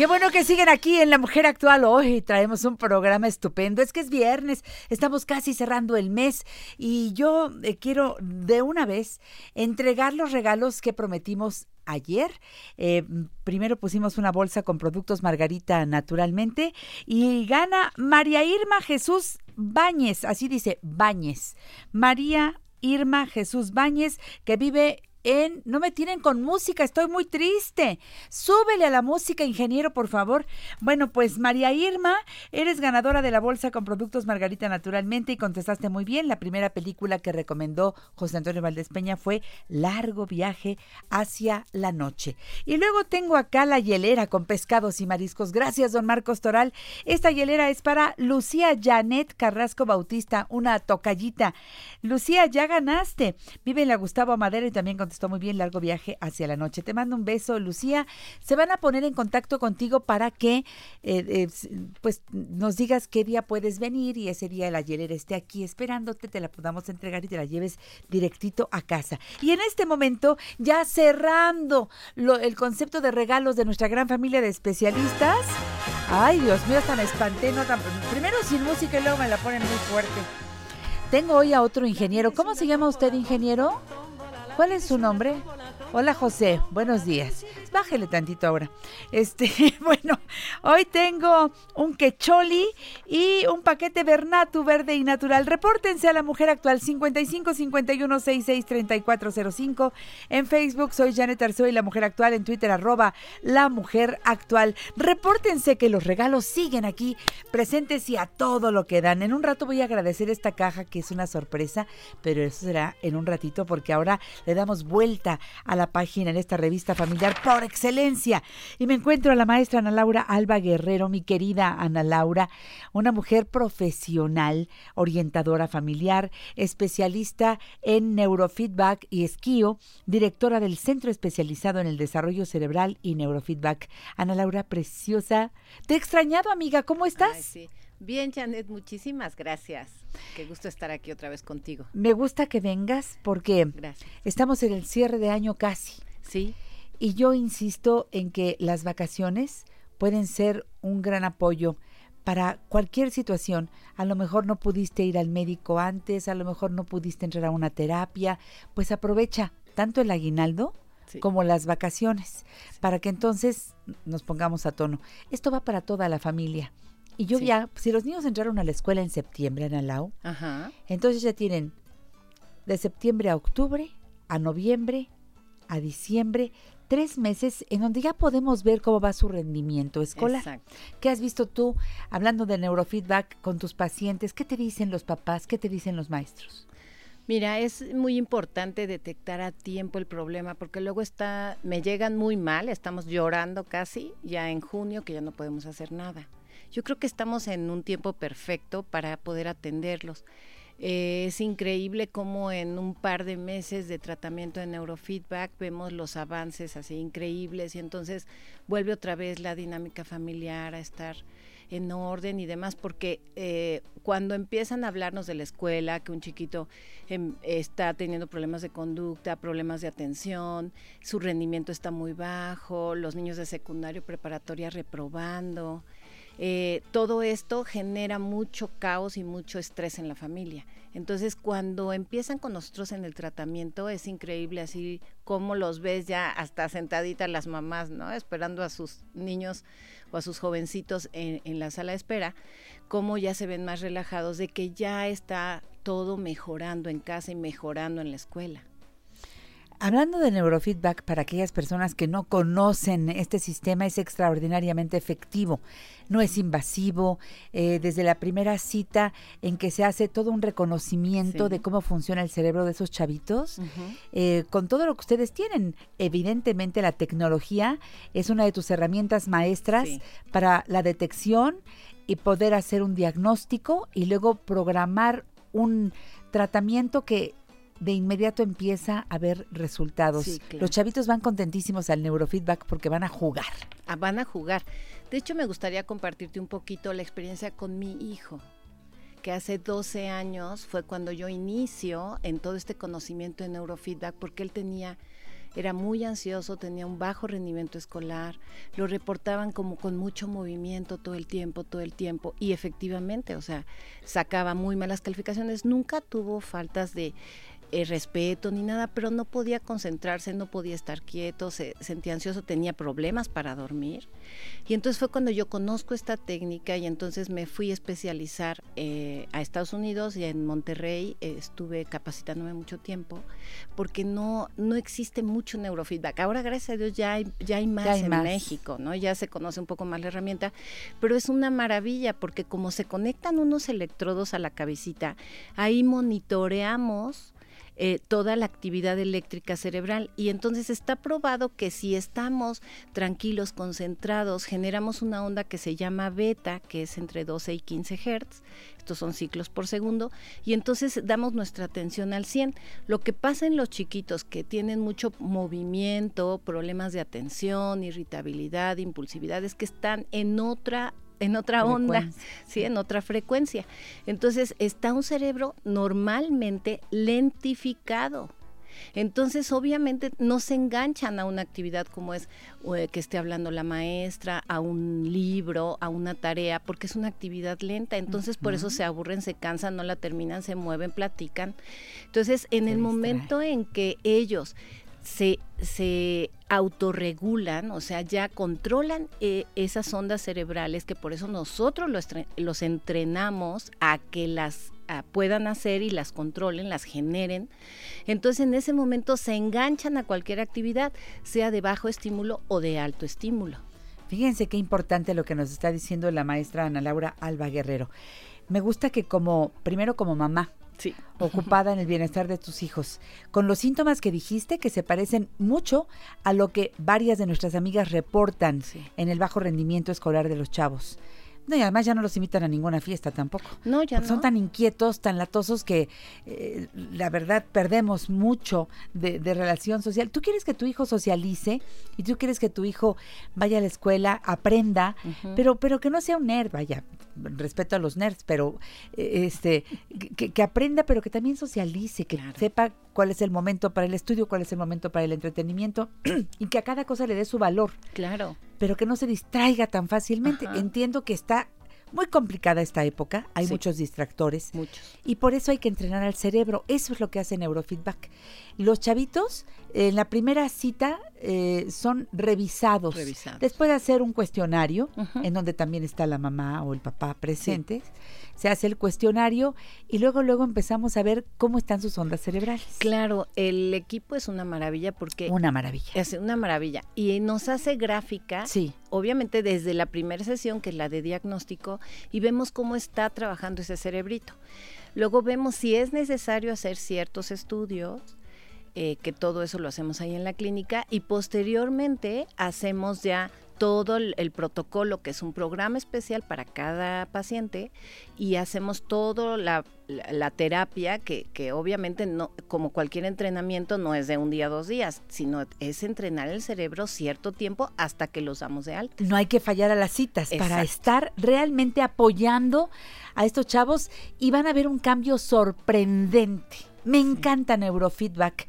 Qué bueno que siguen aquí en La Mujer Actual. Hoy traemos un programa estupendo. Es que es viernes, estamos casi cerrando el mes y yo eh, quiero de una vez entregar los regalos que prometimos ayer. Eh, primero pusimos una bolsa con productos Margarita naturalmente y gana María Irma Jesús Báñez, así dice Báñez. María Irma Jesús Báñez, que vive en No me tienen con música, estoy muy triste. Súbele a la música, ingeniero, por favor. Bueno, pues María Irma, eres ganadora de la bolsa con productos Margarita Naturalmente y contestaste muy bien. La primera película que recomendó José Antonio Valdés Peña fue Largo viaje hacia la noche. Y luego tengo acá la hielera con pescados y mariscos. Gracias, don Marcos Toral. Esta hielera es para Lucía Janet Carrasco Bautista, una tocallita. Lucía, ya ganaste. Vive en la Gustavo Madero y también con contestó muy bien, largo viaje hacia la noche. Te mando un beso, Lucía. Se van a poner en contacto contigo para que eh, eh, pues nos digas qué día puedes venir y ese día la hielera esté aquí esperándote, te la podamos entregar y te la lleves directito a casa. Y en este momento, ya cerrando el concepto de regalos de nuestra gran familia de especialistas. Ay, Dios mío, hasta me espanté. No tan, primero sin música y luego me la ponen muy fuerte. Tengo hoy a otro ingeniero. ¿Cómo se llama usted, ingeniero? ¿Cuál es su nombre? Hola José, buenos días. Bájele tantito ahora. Este, [laughs] bueno, hoy tengo un quecholi y un paquete Bernatu verde y natural. Repórtense a la mujer actual 55 51 66 3405. En Facebook soy Janet Arceo y la mujer actual. En Twitter arroba la mujer actual. Repórtense que los regalos siguen aquí presentes y a todo lo que dan. En un rato voy a agradecer esta caja que es una sorpresa, pero eso será en un ratito porque ahora le damos vuelta a la página en esta revista familiar por excelencia. Y me encuentro a la maestra Ana Laura Alba Guerrero, mi querida Ana Laura, una mujer profesional, orientadora familiar, especialista en neurofeedback y esquío, directora del Centro Especializado en el Desarrollo Cerebral y Neurofeedback. Ana Laura, preciosa. Te he extrañado, amiga, ¿cómo estás? Bien, Janet, muchísimas gracias. Qué gusto estar aquí otra vez contigo. Me gusta que vengas porque estamos en el cierre de año casi. Sí. Y yo insisto en que las vacaciones pueden ser un gran apoyo para cualquier situación. A lo mejor no pudiste ir al médico antes, a lo mejor no pudiste entrar a una terapia, pues aprovecha tanto el aguinaldo como las vacaciones para que entonces nos pongamos a tono. Esto va para toda la familia. Y yo ya, si los niños entraron a la escuela en septiembre en Alau, entonces ya tienen de septiembre a octubre, a noviembre, a diciembre, tres meses en donde ya podemos ver cómo va su rendimiento escolar. ¿Qué has visto tú hablando de neurofeedback con tus pacientes? ¿Qué te dicen los papás? ¿Qué te dicen los maestros? Mira, es muy importante detectar a tiempo el problema porque luego está, me llegan muy mal, estamos llorando casi ya en junio que ya no podemos hacer nada. Yo creo que estamos en un tiempo perfecto para poder atenderlos. Eh, es increíble cómo en un par de meses de tratamiento de neurofeedback vemos los avances así increíbles y entonces vuelve otra vez la dinámica familiar a estar en orden y demás, porque eh, cuando empiezan a hablarnos de la escuela, que un chiquito em, está teniendo problemas de conducta, problemas de atención, su rendimiento está muy bajo, los niños de secundario preparatoria reprobando, eh, todo esto genera mucho caos y mucho estrés en la familia. Entonces, cuando empiezan con nosotros en el tratamiento, es increíble así como los ves ya hasta sentaditas las mamás, ¿no? Esperando a sus niños o a sus jovencitos en, en la sala de espera, cómo ya se ven más relajados de que ya está todo mejorando en casa y mejorando en la escuela. Hablando de neurofeedback, para aquellas personas que no conocen este sistema, es extraordinariamente efectivo. No es invasivo. Eh, desde la primera cita en que se hace todo un reconocimiento de cómo funciona el cerebro de esos chavitos, eh, con todo lo que ustedes tienen. Evidentemente la tecnología es una de tus herramientas maestras para la detección y poder hacer un diagnóstico y luego programar un tratamiento que de inmediato empieza a ver resultados. Los chavitos van contentísimos al neurofeedback porque van a jugar. Ah, van a jugar. De hecho, me gustaría compartirte un poquito la experiencia con mi hijo, que hace 12 años fue cuando yo inicio en todo este conocimiento de neurofeedback, porque él tenía era muy ansioso, tenía un bajo rendimiento escolar, lo reportaban como con mucho movimiento todo el tiempo, todo el tiempo, y efectivamente, o sea, sacaba muy malas calificaciones, nunca tuvo faltas de eh, respeto ni nada, pero no podía concentrarse, no podía estar quieto, se sentía ansioso, tenía problemas para dormir. Y entonces fue cuando yo conozco esta técnica y entonces me fui a especializar eh, a Estados Unidos y en Monterrey eh, estuve capacitándome mucho tiempo porque no, no existe mucho neurofeedback. Ahora, gracias a Dios, ya hay, ya hay más en México, ¿no? Ya se conoce un poco más la herramienta, pero es una maravilla porque como se conectan unos electrodos a la cabecita, ahí monitoreamos eh, toda la actividad eléctrica cerebral. Y entonces está probado que si estamos tranquilos, concentrados, generamos una onda que se llama beta, que es entre 12 y 15 hertz. Estos son ciclos por segundo. Y entonces damos nuestra atención al 100. Lo que pasa en los chiquitos que tienen mucho movimiento, problemas de atención, irritabilidad, impulsividad, es que están en otra en otra onda, ¿sí? en otra frecuencia. Entonces está un cerebro normalmente lentificado. Entonces, obviamente, no se enganchan a una actividad como es eh, que esté hablando la maestra, a un libro, a una tarea, porque es una actividad lenta. Entonces, por eso se aburren, se cansan, no la terminan, se mueven, platican. Entonces, en el momento en que ellos se, se autorregulan, o sea, ya controlan eh, esas ondas cerebrales que por eso nosotros los, los entrenamos a que las puedan hacer y las controlen, las generen. Entonces en ese momento se enganchan a cualquier actividad, sea de bajo estímulo o de alto estímulo. Fíjense qué importante lo que nos está diciendo la maestra Ana Laura Alba Guerrero. Me gusta que como, primero como mamá, ocupada en el bienestar de tus hijos, con los síntomas que dijiste que se parecen mucho a lo que varias de nuestras amigas reportan en el bajo rendimiento escolar de los chavos. No, y además ya no los invitan a ninguna fiesta tampoco. No, ya no. Son tan inquietos, tan latosos que eh, la verdad perdemos mucho de, relación social. Tú quieres que tu hijo socialice y tú quieres que tu hijo vaya a la escuela, aprenda, pero, pero que no sea un nerd, vaya, respeto a los nerds, pero eh, este que, aprenda, pero que también socialice, que sepa cuál es el momento para el estudio, cuál es el momento para el entretenimiento [clears throat] y que a cada cosa le dé su valor. Claro. Pero que no se distraiga tan fácilmente. Entiendo que está muy complicada esta época, hay muchos distractores. Muchos. Y por eso hay que entrenar al cerebro. Eso es lo que hace neurofeedback. Los chavitos, en la primera cita, eh, son revisados. Después de hacer un cuestionario, en donde también está la mamá o el papá presentes se hace el cuestionario y luego luego empezamos a ver cómo están sus ondas cerebrales. Claro, el equipo es una maravilla porque una maravilla. Es una maravilla y nos hace gráfica. Sí. Obviamente desde la primera sesión que es la de diagnóstico y vemos cómo está trabajando ese cerebrito. Luego vemos si es necesario hacer ciertos estudios eh, que todo eso lo hacemos ahí en la clínica y posteriormente hacemos ya todo el, el protocolo, que es un programa especial para cada paciente, y hacemos todo la, la- la terapia, que, que obviamente no, como cualquier entrenamiento, no es de un día a dos días, sino es entrenar el cerebro cierto tiempo hasta que los damos de alta. No hay que fallar a las citas para estar realmente apoyando a estos chavos y van a ver un cambio sorprendente. Me encanta neurofeedback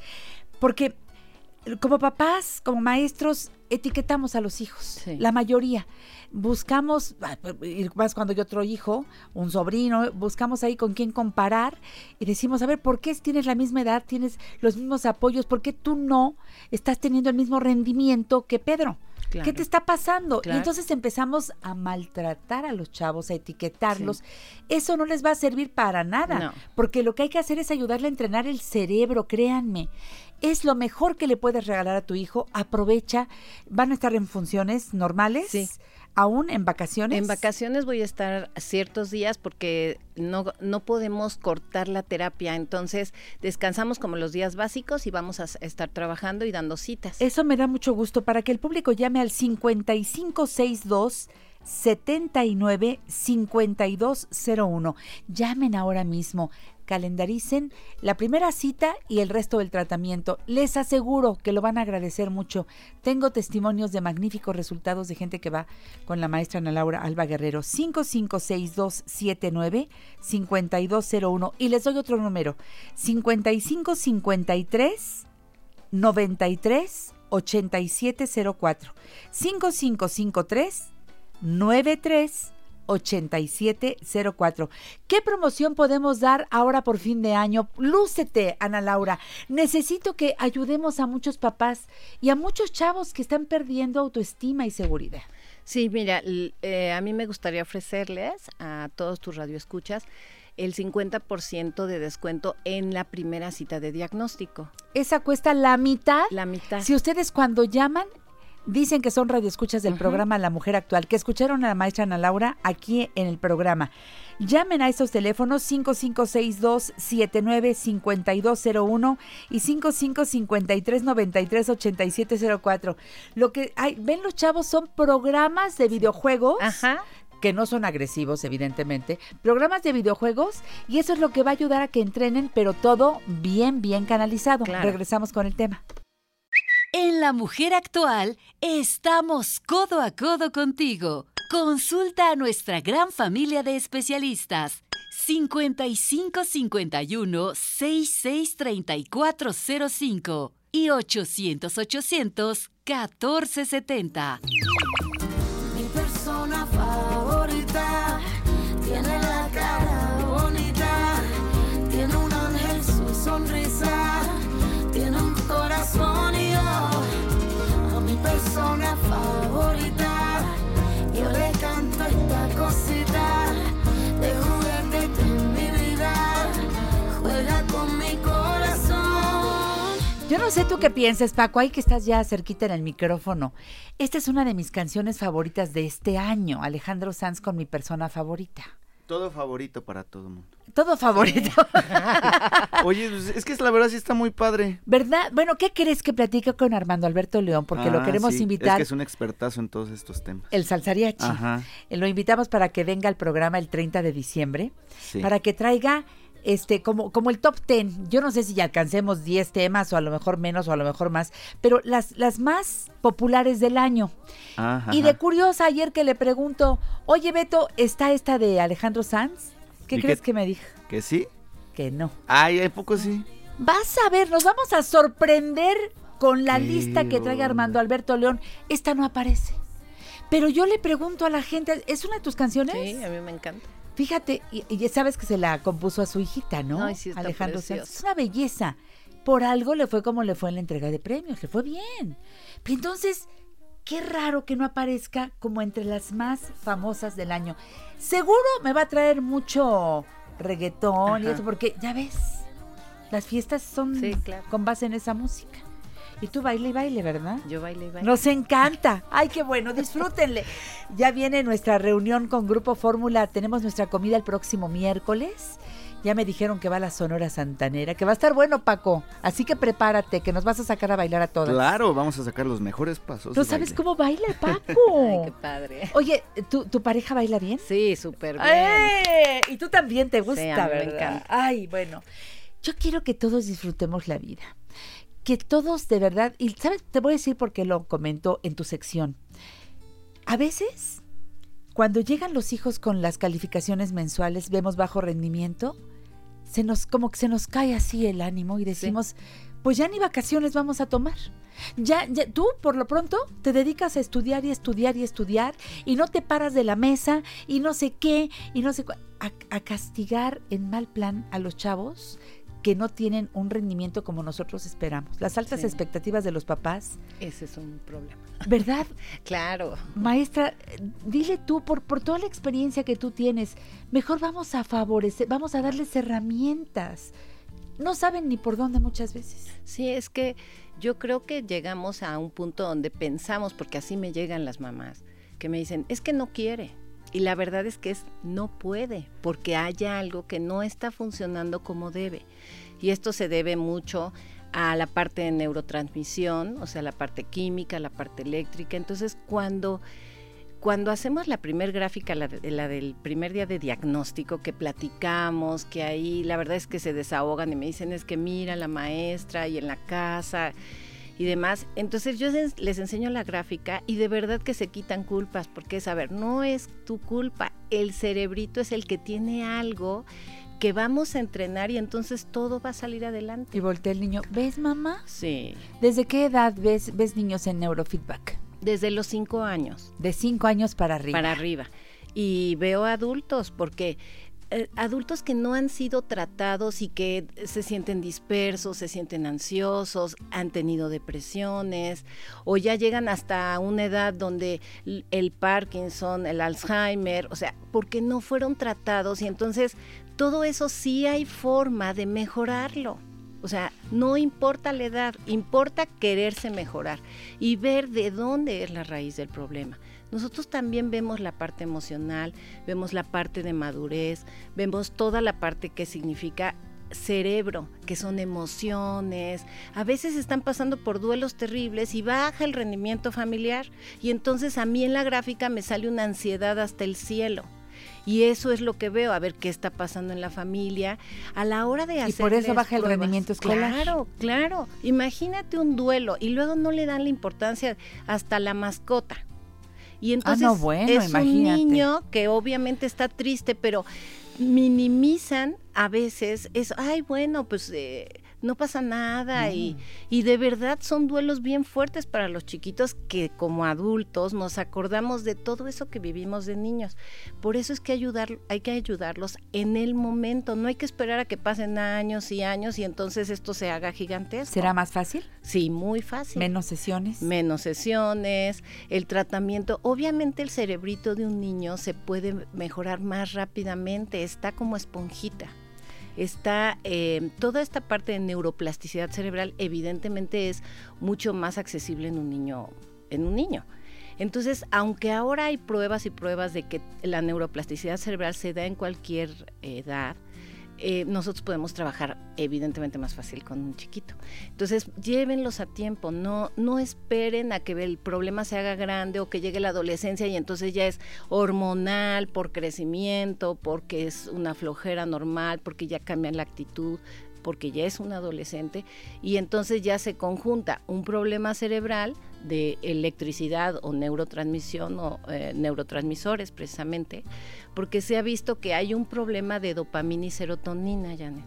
porque como papás, como maestros, etiquetamos a los hijos, Sí. la mayoría. Buscamos, ah, más cuando hay otro hijo, un sobrino, buscamos ahí con quién comparar y decimos, a ver, ¿por qué tienes la misma edad, tienes los mismos apoyos? ¿Por qué tú no estás teniendo el mismo rendimiento que Pedro? ¿Qué te está pasando? Y entonces empezamos a maltratar a los chavos, a etiquetarlos. Eso no les va a servir para nada, No. porque lo que hay que hacer es ayudarle a entrenar el cerebro, créanme. Es lo mejor que le puedes regalar a tu hijo. Aprovecha. Van a estar en funciones normales, Sí. aún en vacaciones. En vacaciones voy a estar ciertos días porque no, no podemos cortar la terapia, entonces descansamos como los días básicos y vamos a estar trabajando y dando citas. Eso me da mucho gusto para que el público llame al 5562 79 5201. Llamen ahora mismo, calendaricen la primera cita y el resto del tratamiento. Les aseguro que lo van a agradecer mucho. Tengo testimonios de magníficos resultados de gente que va con la maestra Ana Laura Alba Guerrero. 556279 5201 y les doy otro número. 5553 93 8704 5553 93 8704. ¿Qué promoción podemos dar ahora por fin de año? Lúcete, Ana Laura. Necesito que ayudemos a muchos papás y a muchos chavos que están perdiendo autoestima y seguridad. Sí, mira, eh, a mí me gustaría ofrecerles a todos tus radioescuchas el 50% de descuento en la primera cita de diagnóstico. Esa cuesta la mitad. La mitad. Si ustedes cuando llaman dicen que son radioescuchas del programa La Mujer Actual, que escucharon a la maestra Ana Laura aquí en el programa. Llamen a esos teléfonos 5562-795201 y 5553-938704. Lo que hay, ven los chavos son programas de videojuegos. Ajá. que no son agresivos, evidentemente, programas de videojuegos y eso es lo que va a ayudar a que entrenen, pero todo bien, bien canalizado. Claro. Regresamos con el tema. En La Mujer Actual estamos codo a codo contigo. Consulta a nuestra gran familia de especialistas. 55 51 66 3405 y 800 800 1470. Mi persona persona favorita yo le canto esta cosita de juguete mi vida, juega con mi corazón. Yo no sé tú qué piensas, Paco, ahí que estás ya cerquita en el micrófono. Esta es una de mis canciones favoritas de este año, Alejandro Sanz con mi persona favorita. Todo favorito para todo el mundo. Todo favorito, [laughs] Oye, pues, es que la verdad sí está muy padre. ¿verdad? Bueno, ¿qué crees que platica con Armando Alberto León? Porque lo Ah, queremos sí, Es invitar. que es un expertazo en todos estos temas. El salsariachi. Ajá. Eh, Lo invitamos para que venga al programa el 30 de diciembre, Sí. para que traiga este como como el top 10. Yo no sé si ya alcancemos 10 temas o a lo mejor menos o a lo mejor más, pero las las más populares del año. Ajá. Y de curiosa ayer que le pregunto, "Oye, Beto, ¿está esta de Alejandro Sanz?" ¿Qué ¿Y crees que me dijo? ¿Que sí? Que no. Ay, ¿hay poco sí? Vas a ver, nos vamos a sorprender con la ¿Qué lista que traiga onda? Armando Alberto León. Esta no aparece. Pero yo le pregunto a la gente, ¿es una de tus canciones? Sí, a mí me encanta. Fíjate, y, y sabes que se la compuso a su hijita, ¿no? Ay, sí, está Alejandro Sanz. Es una belleza. Por algo le fue como le fue en la entrega de premios, le fue bien. Pero entonces, qué raro que no aparezca como entre las más famosas del año. Seguro me va a traer mucho reggaetón y eso, porque ya ves, las fiestas son Sí, claro. con base en esa música. Y tú baile y baile, ¿verdad? Yo baile y baile. Nos encanta. Ay, qué bueno, [laughs] disfrútenle. Ya viene nuestra reunión con Grupo Fórmula. Tenemos nuestra comida el próximo miércoles. Ya me dijeron que va a la Sonora Santanera, que va a estar bueno, Paco. Así que prepárate, que nos vas a sacar a bailar a todas. Claro, vamos a sacar los mejores pasos. ¿No de sabes baile. cómo baila el [laughs] Paco? Ay, qué padre. Oye, ¿tu, tu pareja baila bien? Sí, súper bien. ¡Eh! Y tú también te gusta, Sí, a mí me ¿verdad? encanta. Ay, bueno. Yo quiero que todos disfrutemos la vida. Que todos de verdad, y sabes, te voy a decir por qué lo comento en tu sección. A veces, cuando llegan los hijos con las calificaciones mensuales, vemos bajo rendimiento, se nos, como que se nos cae así el ánimo y decimos, pues ya ni vacaciones vamos a tomar. Ya, ya, tú por lo pronto te dedicas a estudiar y estudiar y estudiar y no te paras de la mesa y no sé qué y no sé a, a castigar en mal plan a los chavos que no tienen un rendimiento como nosotros esperamos. Las altas Sí. expectativas de los papás, Ese es un problema. ¿verdad? [laughs] Claro. Maestra, dile tú, por, por toda la experiencia que tú tienes, mejor vamos a favorecer, vamos a darles herramientas. No saben ni por dónde muchas veces. Sí, es que yo creo que llegamos a un punto donde pensamos, porque así me llegan las mamás, que me dicen, es que no quiere. Y la verdad es que es no puede, porque haya algo que no está funcionando como debe. Y esto se debe mucho a la parte de neurotransmisión, o sea, la parte química, la parte eléctrica. Entonces, cuando cuando hacemos la primer gráfica, la, de- la del primer día de diagnóstico, que platicamos, que ahí la verdad es que se desahogan y me dicen es que mira la maestra y en la casa y demás. Entonces yo les, enseño la gráfica y de verdad que se quitan culpas, porque es, a ver, no es tu culpa, el cerebrito es el que tiene algo que vamos a entrenar y entonces todo va a salir adelante. Y voltea el niño, ¿ves mamá? Sí, ¿Desde qué edad ves, ves niños en neurofeedback? desde los cinco años. De cinco años para arriba. para arriba. Y veo adultos, porque eh, adultos que no han sido tratados y que se sienten dispersos, se sienten ansiosos, han tenido depresiones, o ya llegan hasta una edad donde el Parkinson, el Alzheimer, o sea, porque no fueron tratados y entonces todo eso sí hay forma de mejorarlo. O sea, no importa la edad, importa quererse mejorar y ver de dónde es la raíz del problema. Nosotros también vemos la parte emocional, vemos la parte de madurez, vemos toda la parte que significa cerebro, que son emociones. A veces están pasando por duelos terribles y baja el rendimiento familiar. Y entonces a mí en la gráfica me sale una ansiedad hasta el cielo. Y eso es lo que veo, a ver qué está pasando en la familia a la hora de hacer. Y por eso baja el rendimiento escolar. Claro, claro. Imagínate un duelo y luego no le dan la importancia hasta la mascota. Y entonces Ah, no, bueno, es imagínate. un niño que obviamente está triste, pero minimizan a veces es, ay, bueno, pues eh, no pasa nada y, y de verdad son duelos bien fuertes para los chiquitos que como adultos nos acordamos de todo eso que vivimos de niños. Por eso es que ayudar, hay que ayudarlos en el momento, no hay que esperar a que pasen años y años y entonces esto se haga gigantesco. ¿Será más fácil? Sí, muy fácil ¿Menos sesiones? menos sesiones, el tratamiento. Obviamente el cerebrito de un niño se puede mejorar más rápidamente, está como esponjita. Está eh, toda esta parte de neuroplasticidad cerebral, evidentemente es mucho más accesible en un niño, en un niño. Entonces, aunque ahora hay pruebas y pruebas de que la neuroplasticidad cerebral se da en cualquier edad, eh, nosotros podemos trabajar evidentemente más fácil con un chiquito. Entonces, llévenlos a tiempo, no, no esperen a que el problema se haga grande o que llegue la adolescencia y entonces ya es hormonal, por crecimiento, porque es una flojera normal, porque ya cambia la actitud, porque ya es un adolescente y entonces ya se conjunta un problema cerebral de electricidad o neurotransmisión o eh, neurotransmisores precisamente, porque se ha visto que hay un problema de dopamina y serotonina, Janet.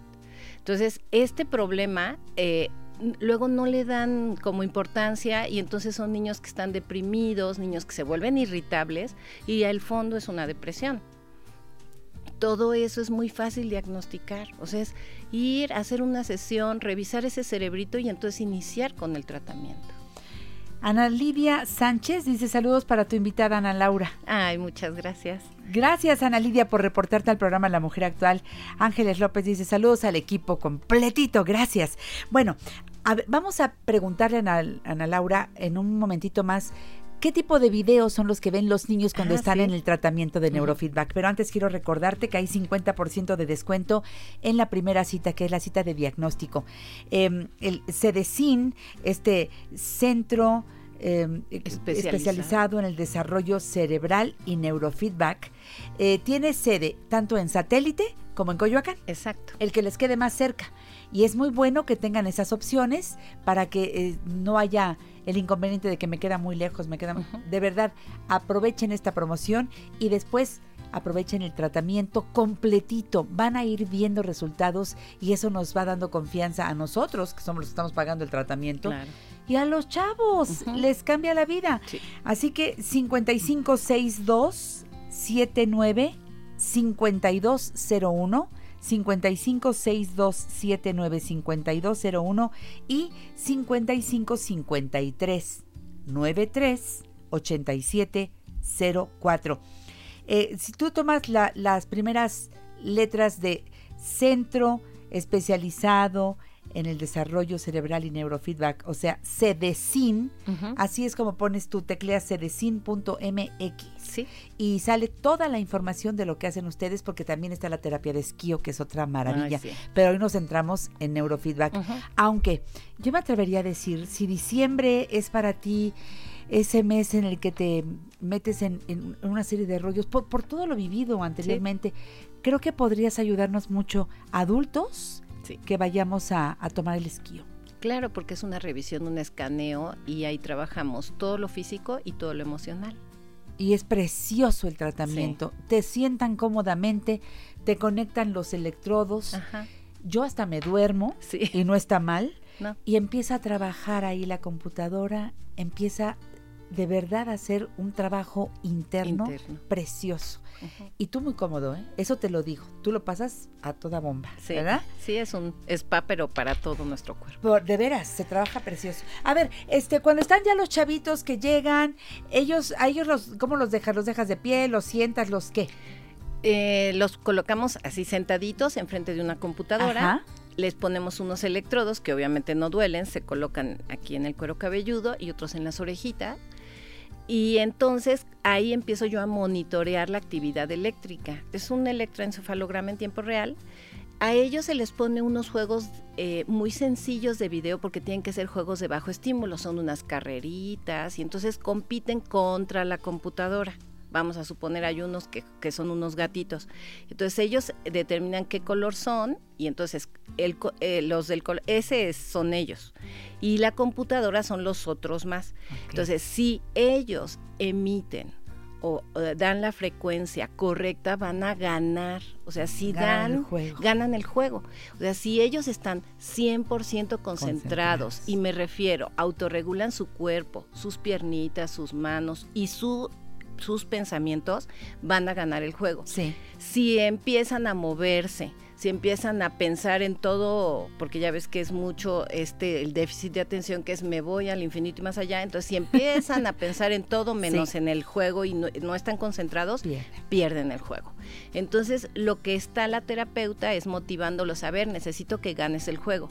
Entonces, este problema eh, luego no le dan como importancia y entonces son niños que están deprimidos, niños que se vuelven irritables y al fondo es una depresión todo eso es muy fácil diagnosticar. O sea, es ir a hacer una sesión, revisar ese cerebrito y entonces iniciar con el tratamiento. Ana Lidia Sánchez dice saludos para tu invitada Ana Laura. Ay, muchas gracias. Gracias Ana Lidia por reportarte al programa La Mujer Actual. Ángeles López dice saludos al equipo completito, gracias. Bueno, a ver, vamos a preguntarle a Ana, Ana Laura en un momentito más ¿Qué tipo de videos son los que ven los niños cuando Ah, están sí. en el tratamiento de neurofeedback? Pero antes quiero recordarte que hay 50% de descuento en la primera cita, que es la cita de diagnóstico. Eh, el CEDECIN, este centro eh, Especializado. especializado en el desarrollo cerebral y neurofeedback, eh, tiene sede tanto en satélite como en Coyoacán Exacto. el que les quede más cerca. Y es muy bueno que tengan esas opciones para que eh, no haya el inconveniente de que me queda muy lejos, me queda... De verdad, aprovechen esta promoción y después aprovechen el tratamiento completito. Van a ir viendo resultados y eso nos va dando confianza a nosotros, que somos los que estamos pagando el tratamiento. Claro. Y a los chavos les cambia la vida. Sí. Así que 5562 79 5201 5562 79 5201 y 5553 93 87 04. Eh, si tú tomas la- las primeras letras de centro especializado en el desarrollo cerebral y neurofeedback, o sea, CEDECIN, Ujú. así es como pones tu teclea cedecin.mx Sí. y sale toda la información de lo que hacen ustedes porque también está la terapia de esquío que es otra maravilla. Ay, sí. Pero hoy nos centramos en neurofeedback. Aunque yo me atrevería a decir, si diciembre es para ti ese mes en el que te metes en, en una serie de rollos, por, por todo lo vivido anteriormente, creo que podrías ayudarnos mucho adultos Sí. que vayamos a, a tomar el esquío. Claro, porque es una revisión, un escaneo y ahí trabajamos todo lo físico y todo lo emocional. Y es precioso el tratamiento. Te sientan cómodamente, te conectan los electrodos. Ajá. Yo hasta me duermo Sí. y no está mal. No. Y empieza a trabajar ahí la computadora, empieza de verdad hacer un trabajo interno, Interno. precioso. Y tú muy cómodo, ¿eh? Eso te lo digo. Tú lo pasas a toda bomba, Sí. ¿verdad? Sí, es un spa, pero para todo nuestro cuerpo. Por- de veras, se trabaja precioso. A ver, este, cuando están ya los chavitos que llegan, ellos, a ellos los, ¿cómo los dejas? ¿Los dejas de pie? ¿Los sientas? ¿Los qué? Eh, los colocamos así sentaditos enfrente de una computadora. Ajá. Les ponemos unos electrodos que obviamente no duelen, se colocan aquí en el cuero cabelludo y otros en las orejitas. Y entonces ahí empiezo yo a monitorear la actividad eléctrica. Es un electroencefalograma en tiempo real. A ellos se les pone unos juegos eh, muy sencillos de video porque tienen que ser juegos de bajo estímulo, son unas carreritas y entonces compiten contra la computadora. Vamos a suponer hay unos que, que son unos gatitos. Entonces ellos determinan qué color son y entonces el, eh, los del color, ese es- son ellos. Y la computadora son los otros más. Entonces si ellos emiten o dan la frecuencia correcta, van a ganar. O sea, si Ganan el dan, juego. ganan el juego. O sea, si ellos están 100% concentrados, Concentrados. y me refiero, autorregulan su cuerpo, sus piernitas, sus manos y su, sus pensamientos, van a ganar el juego. Sí. Si empiezan a moverse, si empiezan a pensar en todo, porque ya ves que es mucho este el déficit de atención que es me voy al infinito y más allá, entonces si empiezan a [laughs] pensar en todo menos Sí. en el juego y no, no están concentrados, Pierden. pierden el juego. Entonces, lo que está la terapeuta es motivándolos a ver, necesito que ganes el juego.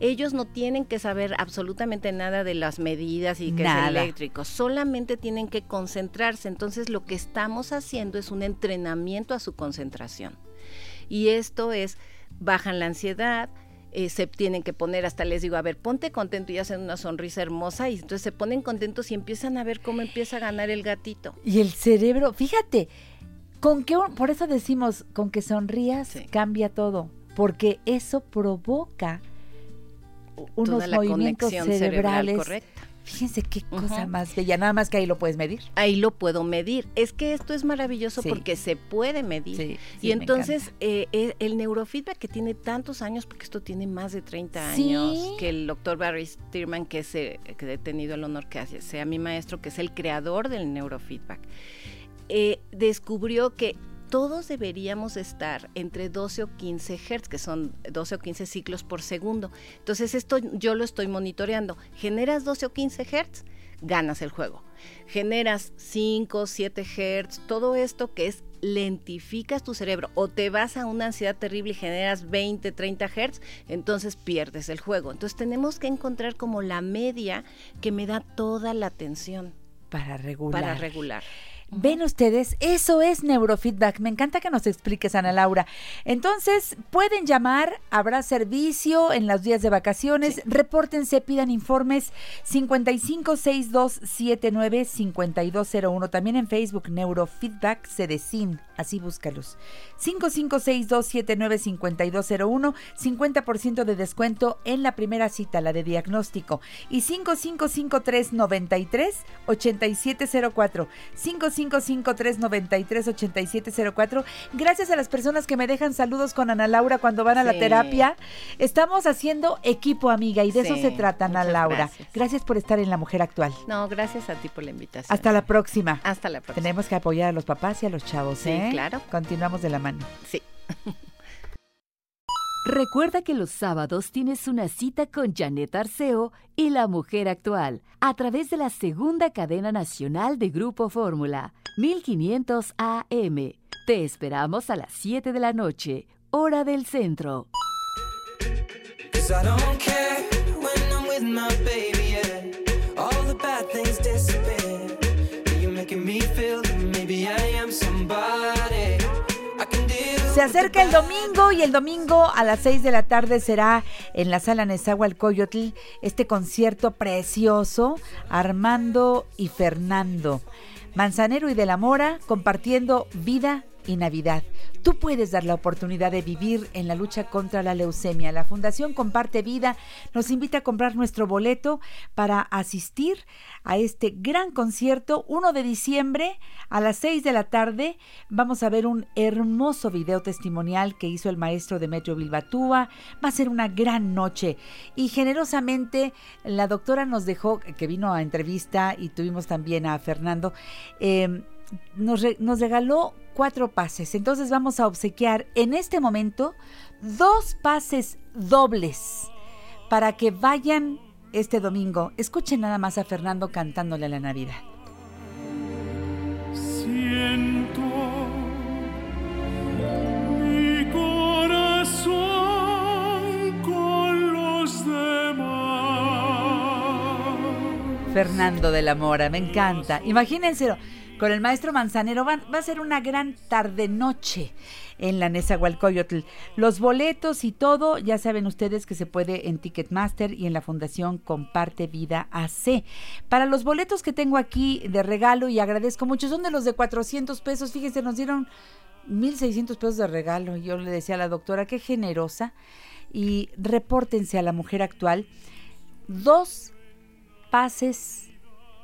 Ellos no tienen que saber absolutamente nada de las medidas y que Nada. es eléctrico, solamente tienen que concentrarse. Entonces, lo que estamos haciendo es un entrenamiento a su concentración. Y esto es, bajan la ansiedad, eh, se tienen que poner, hasta les digo, a ver, ponte contento y hacen una sonrisa hermosa y entonces se ponen contentos y empiezan a ver cómo empieza a ganar el gatito. Y el cerebro, fíjate, con que, por eso decimos, con que sonrías Sí. cambia todo, porque eso provoca unos Toda la movimientos cerebral cerebrales. correcta. Fíjense qué cosa Ujú. más bella, nada más que ahí lo puedes medir. ahí lo puedo medir. Es que esto es maravilloso Sí. porque se puede medir. Sí, sí, y entonces eh, eh, el neurofeedback que tiene tantos años, porque esto tiene más de 30 Sí. años, que el doctor Barry que, es, eh, que he tenido el honor que sea mi maestro, que es el creador del neurofeedback, eh, descubrió que todos deberíamos estar entre 12 o 15 hertz, que son 12 o 15 ciclos por segundo. Entonces esto yo lo estoy monitoreando. Generas 12 o 15 hertz, ganas el juego. Generas 5, 7 hertz, todo esto que es lentificas tu cerebro o te vas a una ansiedad terrible y generas 20, 30 hertz, entonces pierdes el juego. Entonces tenemos que encontrar como la media que me da toda la atención para regular. Para regular. Ven ustedes, eso es neurofeedback. Me encanta que nos expliques, Ana Laura. Entonces, pueden llamar, habrá servicio en los días de vacaciones. Repórtense, pidan informes 5562795201. También en Facebook, Neurofeedback Cedecin. Así búscalos. 5562795201. 50% de descuento en la primera cita, la de diagnóstico. Y 5553938704. 5553938704. Gracias a las personas que me dejan saludos con Ana Laura cuando van a la terapia. Estamos haciendo equipo, amiga, y de eso se trata, Ana Laura. gracias. Gracias por estar en La Mujer Actual. No, gracias a ti por la invitación. Hasta la próxima. Hasta la próxima. Tenemos que apoyar a los papás y a los chavos, Sí, ¿eh? claro. Continuamos de la mano. Sí. [laughs] Recuerda que los sábados tienes una cita con Janet Arceo y la mujer actual a través de la segunda cadena nacional de Grupo Fórmula, 1500 AM. Te esperamos a las 7 de la noche, hora del centro. Se acerca el domingo y el domingo a las 6 de la tarde será en la sala Nezahualcóyotl este concierto precioso Armando y Fernando. Manzanero y de la Mora compartiendo vida y Navidad. Tú puedes dar la oportunidad de vivir en la lucha contra la leucemia. La Fundación Comparte Vida nos invita a comprar nuestro boleto para asistir a este gran concierto 1 de diciembre a las 6 de la tarde. Vamos a ver un hermoso video testimonial que hizo el maestro Demetrio Bilbatúa. Va a ser una gran noche y generosamente la doctora nos dejó, que vino a entrevista y tuvimos también a Fernando, eh, nos, nos regaló cuatro pases. Entonces vamos a obsequiar en este momento dos pases dobles para que vayan este domingo. Escuchen nada más a Fernando cantándole a la Navidad. Siento mi corazón con los demás. Fernando de la Mora, me encanta. Imagínenselo, con el maestro Manzanero va, va a ser una gran tarde-noche en la Nezahualcóyotl. Los boletos y todo, ya saben ustedes que se puede en Ticketmaster y en la Fundación Comparte Vida AC. Para los boletos que tengo aquí de regalo y agradezco mucho, son de los de 400 pesos. Fíjense, nos dieron 1.600 pesos de regalo. Yo le decía a la doctora, qué generosa. Y repórtense a la mujer actual. Dos pases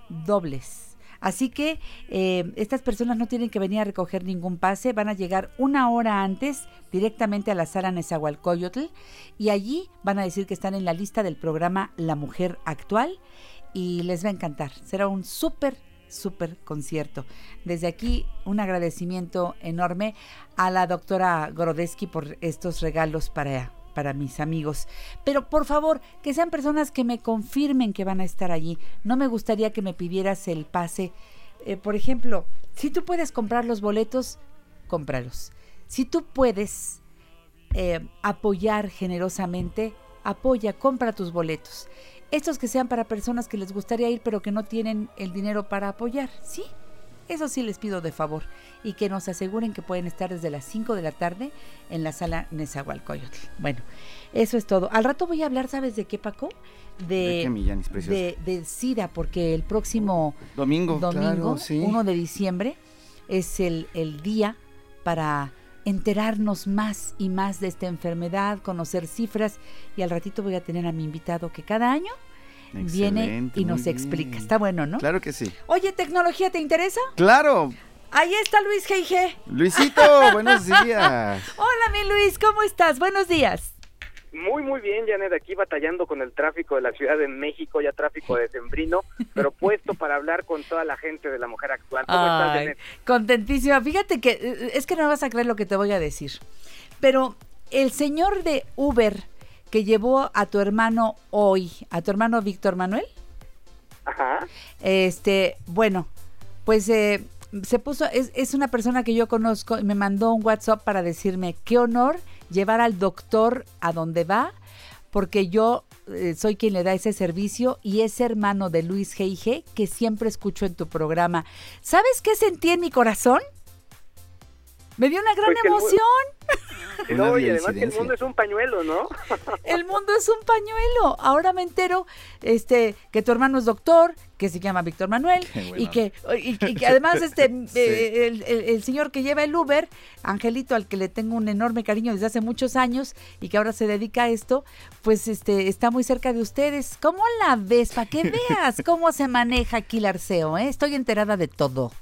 dobles. Así que eh, estas personas no tienen que venir a recoger ningún pase, van a llegar una hora antes directamente a la sala Nezahualcóyotl y allí van a decir que están en la lista del programa La Mujer Actual y les va a encantar. Será un súper, súper concierto. Desde aquí un agradecimiento enorme a la doctora Gorodesky por estos regalos para para mis amigos. Pero por favor, que sean personas que me confirmen que van a estar allí. No me gustaría que me pidieras el pase. Eh, por ejemplo, si tú puedes comprar los boletos, cómpralos. Si tú puedes eh, apoyar generosamente, apoya, compra tus boletos. Estos que sean para personas que les gustaría ir pero que no tienen el dinero para apoyar, ¿sí? Eso sí les pido de favor y que nos aseguren que pueden estar desde las 5 de la tarde en la sala Nezahualcóyotl. Bueno, eso es todo. Al rato voy a hablar, ¿sabes de qué, Paco? ¿De de, de SIDA, porque el próximo Domingo, domingo, claro, sí. 1 de diciembre, es el, el día para enterarnos más y más de esta enfermedad, conocer cifras y al ratito voy a tener a mi invitado que cada año viene y nos explica. bien. Está bueno, ¿no? Claro que sí. Oye, tecnología, ¿te interesa? Claro, Ahí está Luis G.I.G. Luisito, [laughs] buenos días. Hola, mi Luis, ¿cómo estás? Buenos días. Muy, muy bien, Janet, aquí batallando con el tráfico de la Ciudad de México, ya tráfico de sembrino, pero puesto para hablar con toda la gente de la mujer actual. ¿Cómo estás, Ay, Janet? contentísima. Fíjate que eh, es que no vas a creer lo que te voy a decir. Pero el señor de Uber que llevó a tu hermano hoy, a tu hermano Víctor Manuel, Ajá. este, bueno, pues eh, se puso, es, es una persona que yo conozco y me mandó un WhatsApp para decirme qué honor llevar al doctor a donde va porque yo eh, soy quien le da ese servicio y es hermano de Luis G.I.G., que siempre escucho en tu programa. ¿Sabes qué sentí en mi corazón? Me dio una gran Pues que el emoción. [laughs] No, y además que el mundo es un pañuelo, ¿no? [laughs] El mundo es un pañuelo. Ahora me entero este, que tu hermano es doctor, que se llama Víctor Manuel, y que, y, y que además este, [laughs] Sí. eh, el, el- el señor que lleva el Uber, Angelito, al que le tengo un enorme cariño desde hace muchos años y que ahora se dedica a esto, pues este, está muy cerca de ustedes. ¿Cómo la ves? Para que veas cómo se maneja aquí el arceo, ¿eh? Estoy enterada de todo.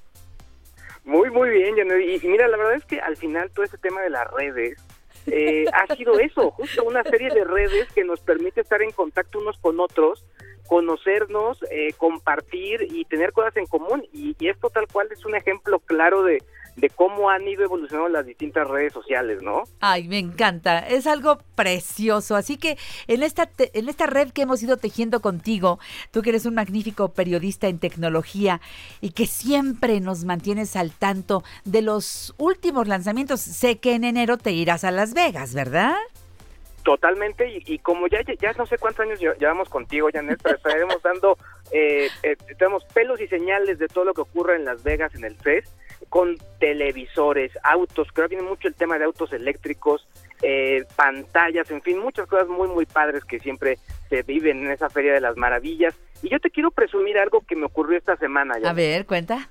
Muy, muy bien. Y, y mira, la verdad es que al final todo ese tema de las redes eh, ha sido eso, justo una serie de redes que nos permite estar en contacto unos con otros, conocernos, eh, compartir y tener cosas en común. Y, y esto tal cual es un ejemplo claro de, de cómo han ido evolucionando las distintas redes sociales, ¿no? Ay, me encanta, es algo precioso. Así que en esta, te- en esta red que hemos ido tejiendo contigo, tú que eres un magnífico periodista en tecnología y que siempre nos mantienes al tanto de los últimos lanzamientos, sé que en enero te irás a Las Vegas, ¿verdad? Totalmente, y, y como ya, ya no sé cuántos años lle- llevamos contigo, Janet, pero estaremos dando, eh, eh, tenemos pelos y señales de todo lo que ocurre en Las Vegas en el CES, con televisores, autos, creo que viene mucho el tema de autos eléctricos, eh, pantallas, en fin, muchas cosas muy, muy padres que siempre se viven en esa Feria de las Maravillas. Y yo te quiero presumir algo que me ocurrió esta semana. A ver, cuenta.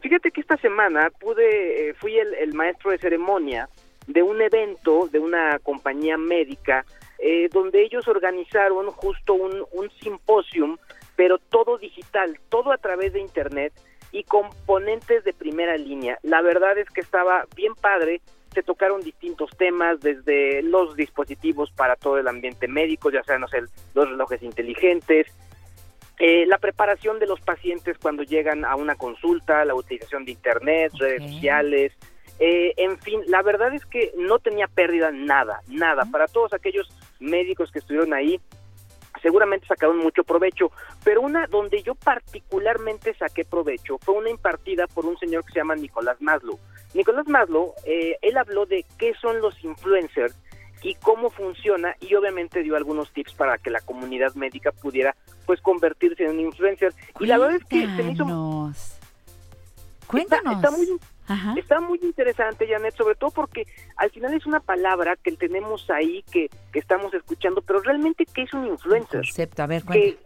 Fíjate que esta semana pude, eh, fui el, el maestro de ceremonia de un evento de una compañía médica eh, donde ellos organizaron justo un, un simposium, pero todo digital, todo a través de internet y componentes de primera línea. La verdad es que estaba bien padre, se tocaron distintos temas, desde los dispositivos para todo el ambiente médico, ya sean no sé, los relojes inteligentes, eh, la preparación de los pacientes cuando llegan a una consulta, la utilización de internet, redes sociales, eh, en fin, la verdad es que no tenía pérdida nada, nada. Para todos aquellos médicos que estuvieron ahí, seguramente sacaron mucho provecho, pero una donde yo particularmente saqué provecho fue una impartida por un señor que se llama Nicolás Maslow. Nicolás Maslow, eh, él habló de qué son los influencers y cómo funciona y obviamente dio algunos tips para que la comunidad médica pudiera pues convertirse en un influencer y la verdad es que se me hizo Cuéntanos. Está, muy, Ajá. está muy interesante, Janet, sobre todo porque al final es una palabra que tenemos ahí, que, que estamos escuchando, pero realmente, ¿qué es un influencer? Concepto, a ver, Que,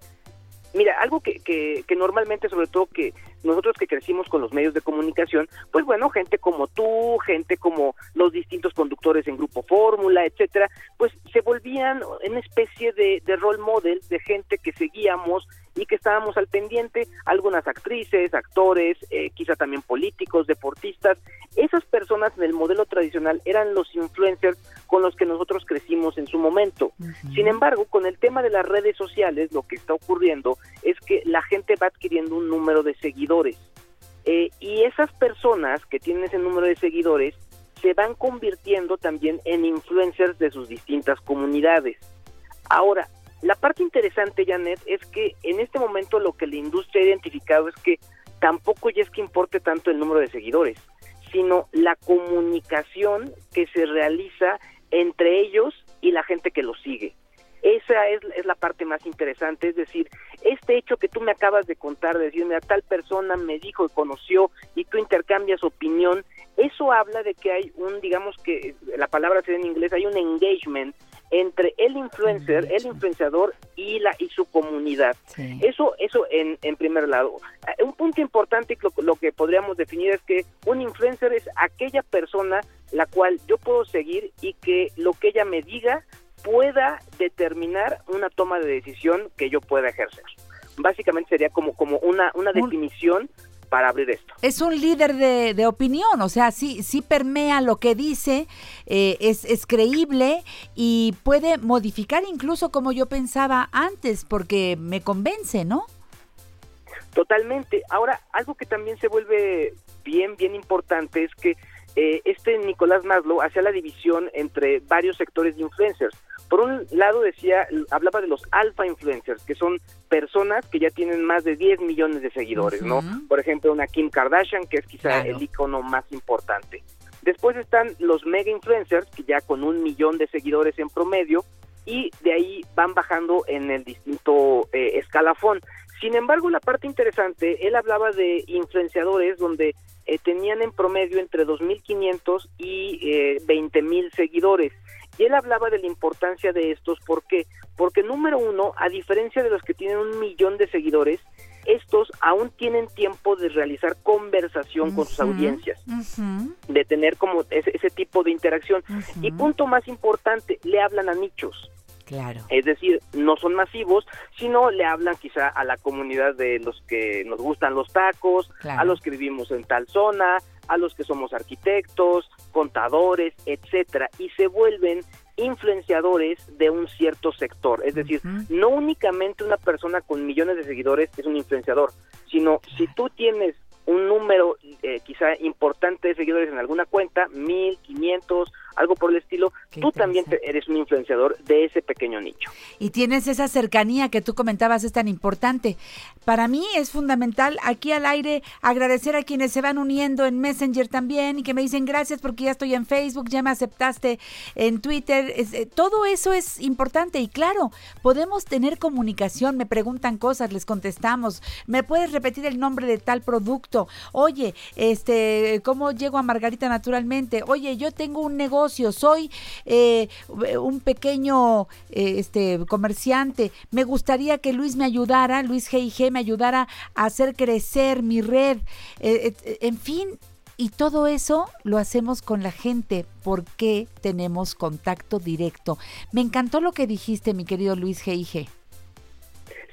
mira, algo que, que, que normalmente, sobre todo que nosotros que crecimos con los medios de comunicación, pues bueno, gente como tú, gente como los distintos conductores en Grupo Fórmula, etcétera, pues se volvían una especie de, de role model de gente que seguíamos y que estábamos al pendiente, algunas actrices, actores, eh, quizá también políticos, deportistas. Esas personas en el modelo tradicional eran los influencers con los que nosotros crecimos en su momento. Sin embargo, con el tema de las redes sociales, lo que está ocurriendo es que la gente va adquiriendo un número de seguidores. Eh, y esas personas que tienen ese número de seguidores se van convirtiendo también en influencers de sus distintas comunidades. Ahora, la parte interesante, Janet, es que en este momento lo que la industria ha identificado es que tampoco ya es que importe tanto el número de seguidores, sino la comunicación que se realiza entre ellos y la gente que los sigue. Esa es, la parte más interesante, es decir, este hecho que tú me acabas de contar, de decirme a tal persona me dijo y conoció y tú intercambias opinión, eso habla de que hay un, digamos que la palabra sería en inglés, hay un engagement entre el influencer, el influenciador y la y su comunidad. Eso, eso en, en primer lado. Un punto importante que lo, lo que podríamos definir es que un influencer es aquella persona la cual yo puedo seguir y que lo que ella me diga pueda determinar una toma de decisión que yo pueda ejercer. Básicamente sería como, como una, una definición para abrir esto. Es un líder de, de opinión, o sea, sí, sí permea lo que dice, eh, es, es creíble y puede modificar incluso como yo pensaba antes, porque me convence, ¿no? Totalmente. Ahora, algo que también se vuelve bien, bien importante es que eh, este Nicolás Maslow hacía la división entre varios sectores de influencers. Por un lado decía, hablaba de los alfa influencers, que son personas que ya tienen más de 10 millones de seguidores, ¿no? Por ejemplo, una Kim Kardashian, que es quizá Claro. el icono más importante. Después están los mega influencers, que ya con un millón de seguidores en promedio, y de ahí van bajando en el distinto eh, escalafón. Sin embargo, la parte interesante, él hablaba de influenciadores donde eh, tenían en promedio entre 2.500 y eh, 20.000 seguidores. Y él hablaba de la importancia de estos, ¿por qué? Porque número uno, a diferencia de los que tienen un millón de seguidores, estos aún tienen tiempo de realizar conversación con sus audiencias, de tener como ese, ese tipo de interacción. Y punto más importante, le hablan a nichos. Claro. Es decir, no son masivos, sino le hablan quizá a la comunidad de los que nos gustan los tacos, Claro. a los que vivimos en tal zona, a los que somos arquitectos, contadores, etcétera, y se vuelven influenciadores de un cierto sector. Es decir, no únicamente una persona con millones de seguidores es un influenciador, sino si tú tienes un número eh, quizá importante de seguidores en alguna cuenta, mil, quinientos, algo por el estilo, tú también eres un influenciador de ese pequeño nicho. Y tienes esa cercanía que tú comentabas es tan importante. Para mí es fundamental aquí al aire agradecer a quienes se van uniendo en Messenger también y que me dicen gracias porque ya estoy en Facebook, ya me aceptaste en Twitter. Es- eh, todo eso es importante y claro, podemos tener comunicación, me preguntan cosas, les contestamos. ¿Me puedes repetir el nombre de tal producto? Oye, este, ¿cómo llego a Margarita naturalmente? Oye, yo tengo un negocio, soy eh, un pequeño eh, este comerciante. Me gustaría que Luis me ayudara, Luis G&G me ayudara a hacer crecer mi red. Eh, eh, en fin, y todo eso lo hacemos con la gente porque tenemos contacto directo. Me encantó lo que dijiste, mi querido Luis G&G.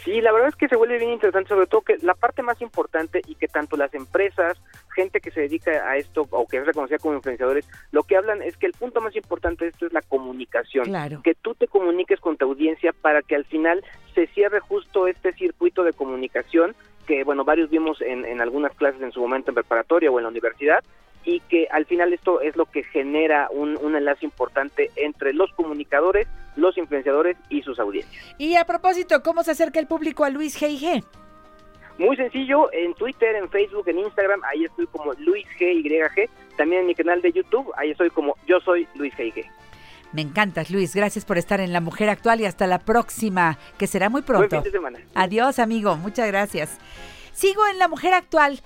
Sí, la verdad es que se vuelve bien interesante, sobre todo que la parte más importante y que tanto las empresas, gente que se dedica a esto o que es reconocida como influenciadores, lo que hablan es que el punto más importante de esto es la comunicación. Claro. Que tú te comuniques con tu audiencia para que al final se cierre justo este circuito de comunicación que, bueno, varios vimos en, en algunas clases en su momento en preparatoria o en la universidad y que al final esto es lo que genera un, un enlace importante entre los comunicadores, los influenciadores y sus audiencias. Y a propósito, ¿cómo se acerca el público a Luis G&G? Muy sencillo, en Twitter, en Facebook, en Instagram, ahí estoy como Luis GYG. También en mi canal de YouTube, ahí estoy como Yo Soy Luis GYG. Me encantas, Luis. Gracias por estar en La Mujer Actual y hasta la próxima, que será muy Buen pronto. fin de semana. Adiós, amigo. Muchas gracias. Sigo en La Mujer Actual.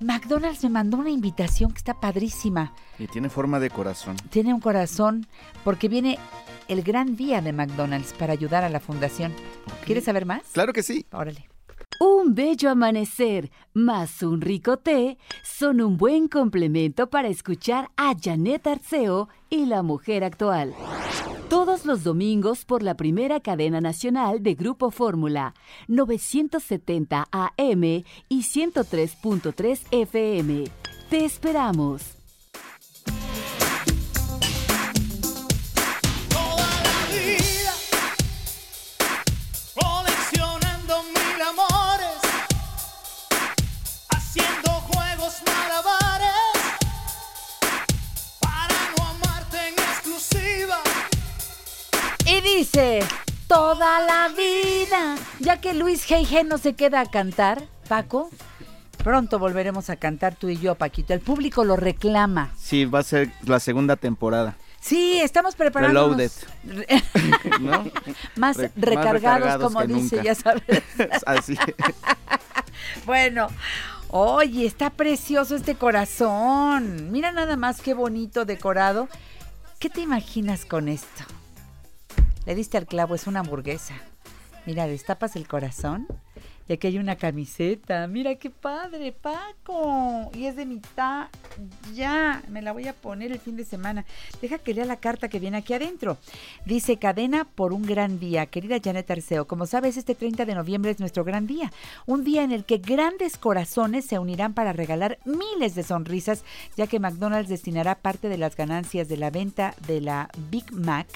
McDonald's me mandó una invitación que está padrísima. Y tiene forma de corazón. Tiene un corazón porque viene el gran día de McDonald's para ayudar a la fundación. ¿Quieres saber más? Claro que sí. Órale. Un bello amanecer más un rico té son un buen complemento para escuchar a Janet Arceo y la mujer actual. Todos los domingos por la primera cadena nacional de Grupo Fórmula, 970 AM y 103.3 FM. Te esperamos. Dice, toda la vida. Ya que Luis G&G no se queda a cantar, Paco, pronto volveremos a cantar tú y yo, Paquito. El público lo reclama. Sí, va a ser la segunda temporada. Sí, estamos preparando. Reloaded. [laughs] ¿no? Más Re- más recargados, como dice, nunca. ya sabes. [laughs] Así. [laughs] Bueno, oye, está precioso este corazón. Mira nada más qué bonito decorado. ¿Qué te imaginas con esto? Le diste al clavo, es una hamburguesa. Mira, destapas el corazón y aquí hay una camiseta. Mira qué padre, Paco. Y es de mitad. Ya, me la voy a poner el fin de semana. Deja que lea la carta que viene aquí adentro. Dice, cadena por un gran día. Querida Janet Arceo, como sabes, este 30 de noviembre es nuestro gran día. Un día en el que grandes corazones se unirán para regalar miles de sonrisas, ya que McDonald's destinará parte de las ganancias de la venta de la Big Mac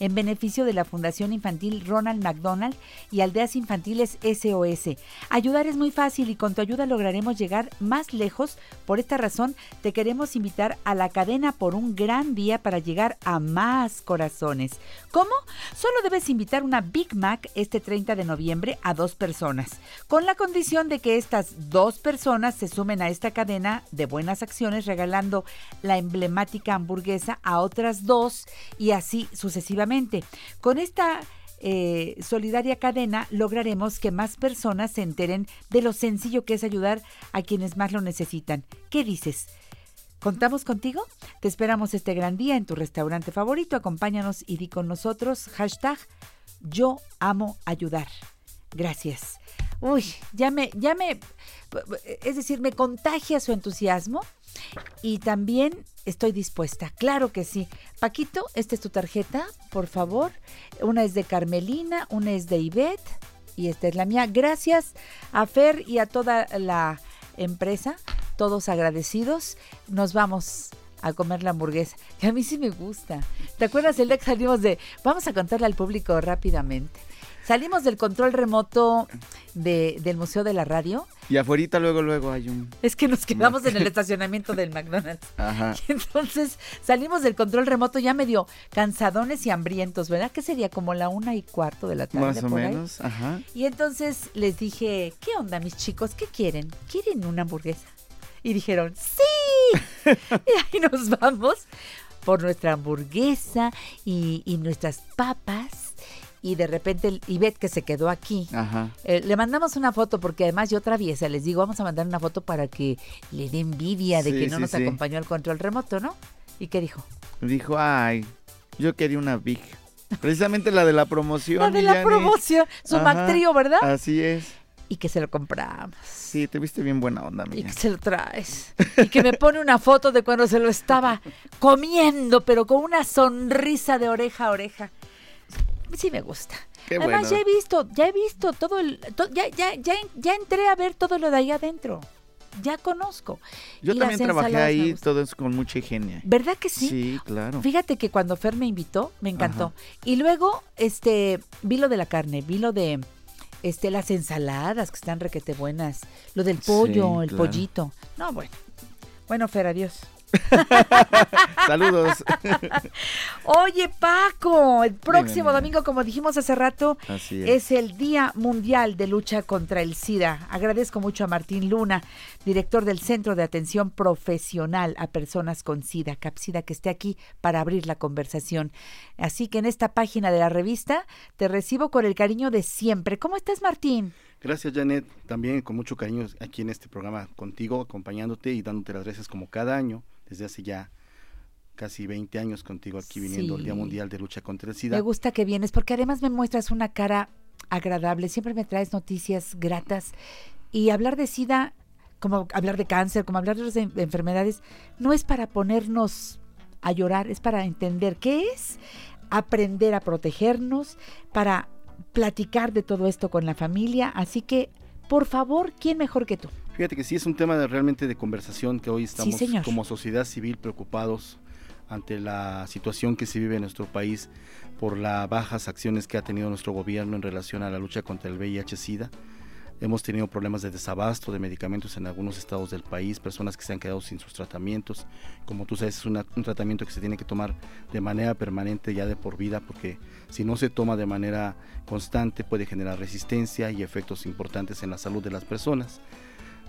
en beneficio de la Fundación Infantil Ronald McDonald y Aldeas Infantiles SOS. Ayudar es muy fácil y con tu ayuda lograremos llegar más lejos. Por esta razón, te queremos invitar a la cadena por un gran día para llegar a más corazones. ¿Cómo? Solo debes invitar una Big Mac este 30 de noviembre a dos personas, con la condición de que estas dos personas se sumen a esta cadena de buenas acciones regalando la emblemática hamburguesa a otras dos y así sucesivamente. Con esta eh, solidaria cadena lograremos que más personas se enteren de lo sencillo que es ayudar a quienes más lo necesitan. ¿Qué dices? ¿Contamos contigo? Te esperamos este gran día en tu restaurante favorito. Acompáñanos y di con nosotros. Hashtag Yo amo ayudar. Gracias. Uy, ya me, ya me, es decir, me contagia su entusiasmo y también estoy dispuesta, claro que sí. Paquito, esta es tu tarjeta, por favor. Una es de Carmelina, una es de Ivette y esta es la mía. Gracias a Fer y a toda la empresa, todos agradecidos. Nos vamos a comer la hamburguesa, que a mí sí me gusta. ¿Te acuerdas el día que salimos de, vamos a contarle al público rápidamente? Salimos del control remoto de, del Museo de la Radio. Y afuera luego, luego hay un... Es que nos quedamos en el estacionamiento del McDonald's. [laughs] Ajá. Y [laughs] entonces salimos del control remoto ya medio cansadones y hambrientos, ¿verdad? Que sería como la una y cuarto de la tarde. Más o menos, ajá. Y entonces les dije, ¿qué onda mis chicos? ¿Qué quieren? ¿Quieren una hamburguesa? Y dijeron, ¡sí! [laughs] y ahí nos vamos por nuestra hamburguesa y, y nuestras papas y de repente Ivette que se quedó aquí, eh, le mandamos una foto porque además yo traviesa, les digo, vamos a mandar una foto para que le dé envidia de que no nos acompañó al control remoto, ¿no? ¿Y qué dijo? Dijo, ay, yo quería una Big. Precisamente la de la promoción. La de la promoción, su Mactrío, ¿verdad? Así es. Y que se lo compramos. Sí, te viste bien buena onda, mía. Y que se lo traes. y que me pone una foto de cuando se lo estaba comiendo, pero con una sonrisa de oreja a oreja sí me gusta. Además ya he visto, ya he visto todo el, ya, ya, ya, ya entré a ver todo lo de ahí adentro. Ya conozco. Yo también trabajé ahí, todo es con mucha higiene. ¿Verdad que sí? Sí, claro. Fíjate que cuando Fer me invitó, me encantó. Y luego, este, vi lo de la carne, vi lo de este, las ensaladas que están requete buenas, lo del pollo, el pollito. No, bueno. Bueno, Fer, adiós. [laughs] Saludos. [laughs] Oye, Paco, el próximo domingo, como dijimos hace rato, es. el Día Mundial de Lucha contra el SIDA. Agradezco mucho a Martín Luna, director del Centro de Atención Profesional a Personas con SIDA, CAPSIDA, que esté aquí para abrir la conversación. Así que en esta página de la revista te recibo con el cariño de siempre. ¿Cómo estás, Martín? Gracias, Janet. También con mucho cariño aquí en este programa contigo, acompañándote y dándote las gracias como cada año desde hace ya casi 20 años contigo aquí viniendo al Día Mundial de Lucha contra el SIDA. Me gusta que vienes porque además me muestras una cara agradable, siempre me traes noticias gratas. Y hablar de SIDA, como hablar de cáncer, como hablar de otras enfermedades, no es para ponernos a llorar, es para entender qué es, aprender a protegernos, para platicar de todo esto con la familia, así que por favor, ¿quién mejor que tú? Fíjate que sí es un tema de, realmente de conversación que hoy estamos como sociedad civil preocupados ante la situación que se vive en nuestro país por las bajas acciones que ha tenido nuestro gobierno en relación a la lucha contra el VIH-Sida. Hemos tenido problemas de desabasto de medicamentos en algunos estados del país, personas que se han quedado sin sus tratamientos. Como tú sabes, es un tratamiento que se tiene que tomar de manera permanente ya de por vida, porque si no se toma de manera constante puede generar resistencia y efectos importantes en la salud de las personas.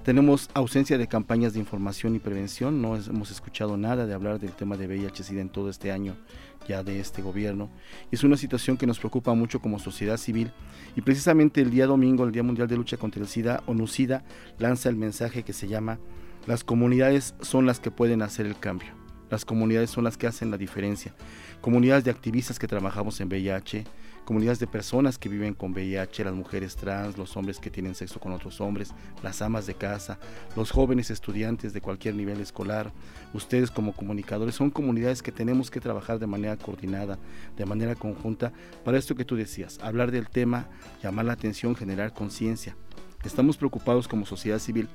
Tenemos ausencia de campañas de información y prevención, no hemos escuchado nada de hablar del tema de VIH-Sida en todo este año ya de este gobierno. Es una situación que nos preocupa mucho como sociedad civil y precisamente el día domingo, el Día Mundial de Lucha contra el SIDA, ONUCIDA lanza el mensaje que se llama Las comunidades son las que pueden hacer el cambio. Las comunidades son las que hacen la diferencia. Comunidades de activistas que trabajamos en VIH, comunidades de personas que viven con VIH, las mujeres trans, los hombres que tienen sexo con otros hombres, las amas de casa, los jóvenes estudiantes de cualquier nivel escolar, ustedes como comunicadores, son comunidades que tenemos que trabajar de manera coordinada, de manera conjunta, para esto que tú decías, hablar del tema, llamar la atención, generar conciencia. Estamos preocupados como sociedad civil.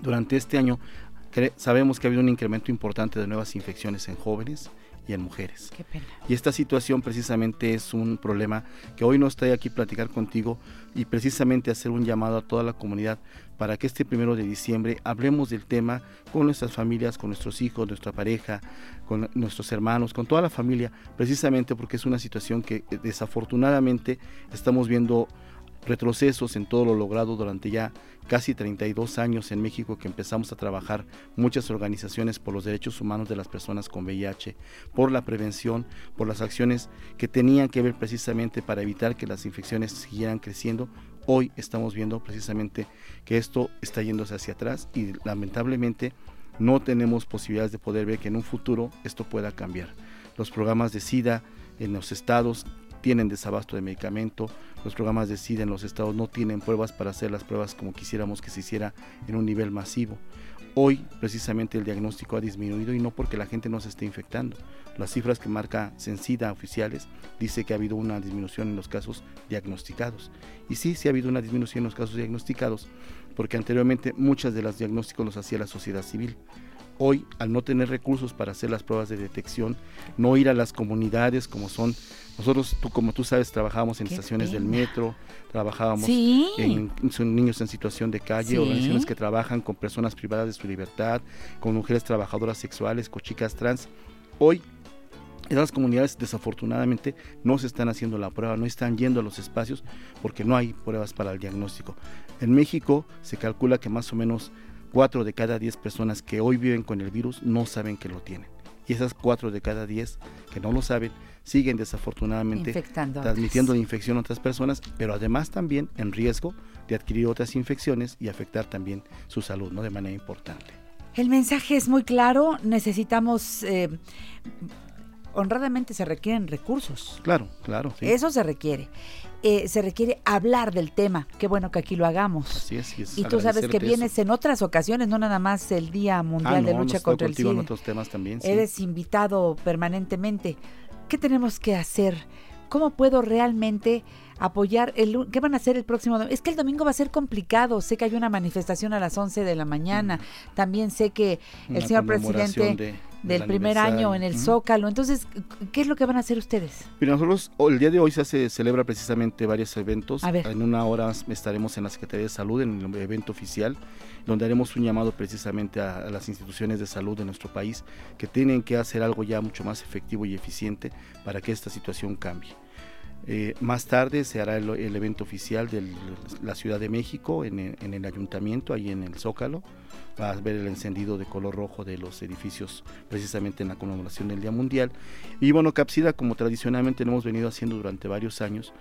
Durante este año sabemos que ha habido un incremento importante de nuevas infecciones en jóvenes, y en mujeres. Qué pena. Y esta situación precisamente es un problema que hoy no estoy aquí platicar contigo y precisamente hacer un llamado a toda la comunidad para que este primero de diciembre hablemos del tema con nuestras familias, con nuestros hijos, nuestra pareja, con nuestros hermanos, con toda la familia, precisamente porque es una situación que eh, desafortunadamente estamos viendo retrocesos en todo lo logrado durante ya casi 32 años en México que empezamos a trabajar muchas organizaciones por los derechos humanos de las personas con VIH, por la prevención, por las acciones que tenían que ver precisamente para evitar que las infecciones siguieran creciendo. Hoy estamos viendo precisamente que esto está yéndose hacia atrás y lamentablemente no tenemos posibilidades de poder ver que en un futuro esto pueda cambiar. Los programas de SIDA en los estados tienen desabasto de medicamento, los programas de SIDA en los estados no tienen pruebas para hacer las pruebas como quisiéramos que se hiciera en un nivel masivo. Hoy precisamente el diagnóstico ha disminuido y no porque la gente no se esté infectando. Las cifras que marca Censida oficiales dice que ha habido una disminución en los casos diagnosticados. Y sí, sí ha habido una disminución en los casos diagnosticados, porque anteriormente muchas de las diagnósticos los hacía la sociedad civil hoy, al no tener recursos para hacer las pruebas de detección, no ir a las comunidades como son, nosotros, tú como tú sabes, trabajábamos en estaciones del metro, trabajábamos en, niños en situación de calle, organizaciones que trabajan con personas privadas de su libertad, con mujeres trabajadoras sexuales, con chicas trans. Hoy en las comunidades desafortunadamente no se están haciendo la prueba, no están yendo a los espacios porque no hay pruebas para el diagnóstico. En México se calcula que más o menos 4 de cada 10 personas que hoy viven con el virus no saben que lo tienen. Y esas 4 de cada 10 que no lo saben siguen desafortunadamente transmitiendo la infección a otras personas, pero además también en riesgo de adquirir otras infecciones y afectar también su salud, ¿no? De manera importante. El mensaje es muy claro, necesitamos eh, honradamente se requieren recursos. Claro, claro. Eso se requiere. Eh, se requiere hablar del tema. Qué bueno que aquí lo hagamos. Así es, y tú sabes que vienes en otras ocasiones, no nada más el Día Mundial ah, de Lucha contra el SIDA. En otros temas también, Eres invitado permanentemente. ¿Qué tenemos que hacer? ¿Cómo puedo realmente apoyar el qué van a hacer el próximo domingo? Es que el domingo va a ser complicado. Sé que hay una manifestación a las 11 de la mañana. Mm. También sé que el señor presidente del primer año en el Zócalo. Entonces, ¿qué es lo que van a hacer ustedes? Mira, nosotros el día de hoy se hace, celebra precisamente varios eventos. En una hora estaremos en la Secretaría de Salud, en el evento oficial, donde haremos un llamado precisamente a, las instituciones de salud de nuestro país que tienen que hacer algo ya mucho más efectivo y eficiente para que esta situación cambie. Eh, más tarde se hará el, evento oficial de la Ciudad de México en el ayuntamiento, ahí en el Zócalo va a ver el encendido de color rojo de los edificios precisamente en la conmemoración del Día Mundial. Y bueno, Capsida, como tradicionalmente lo hemos venido haciendo durante varios años,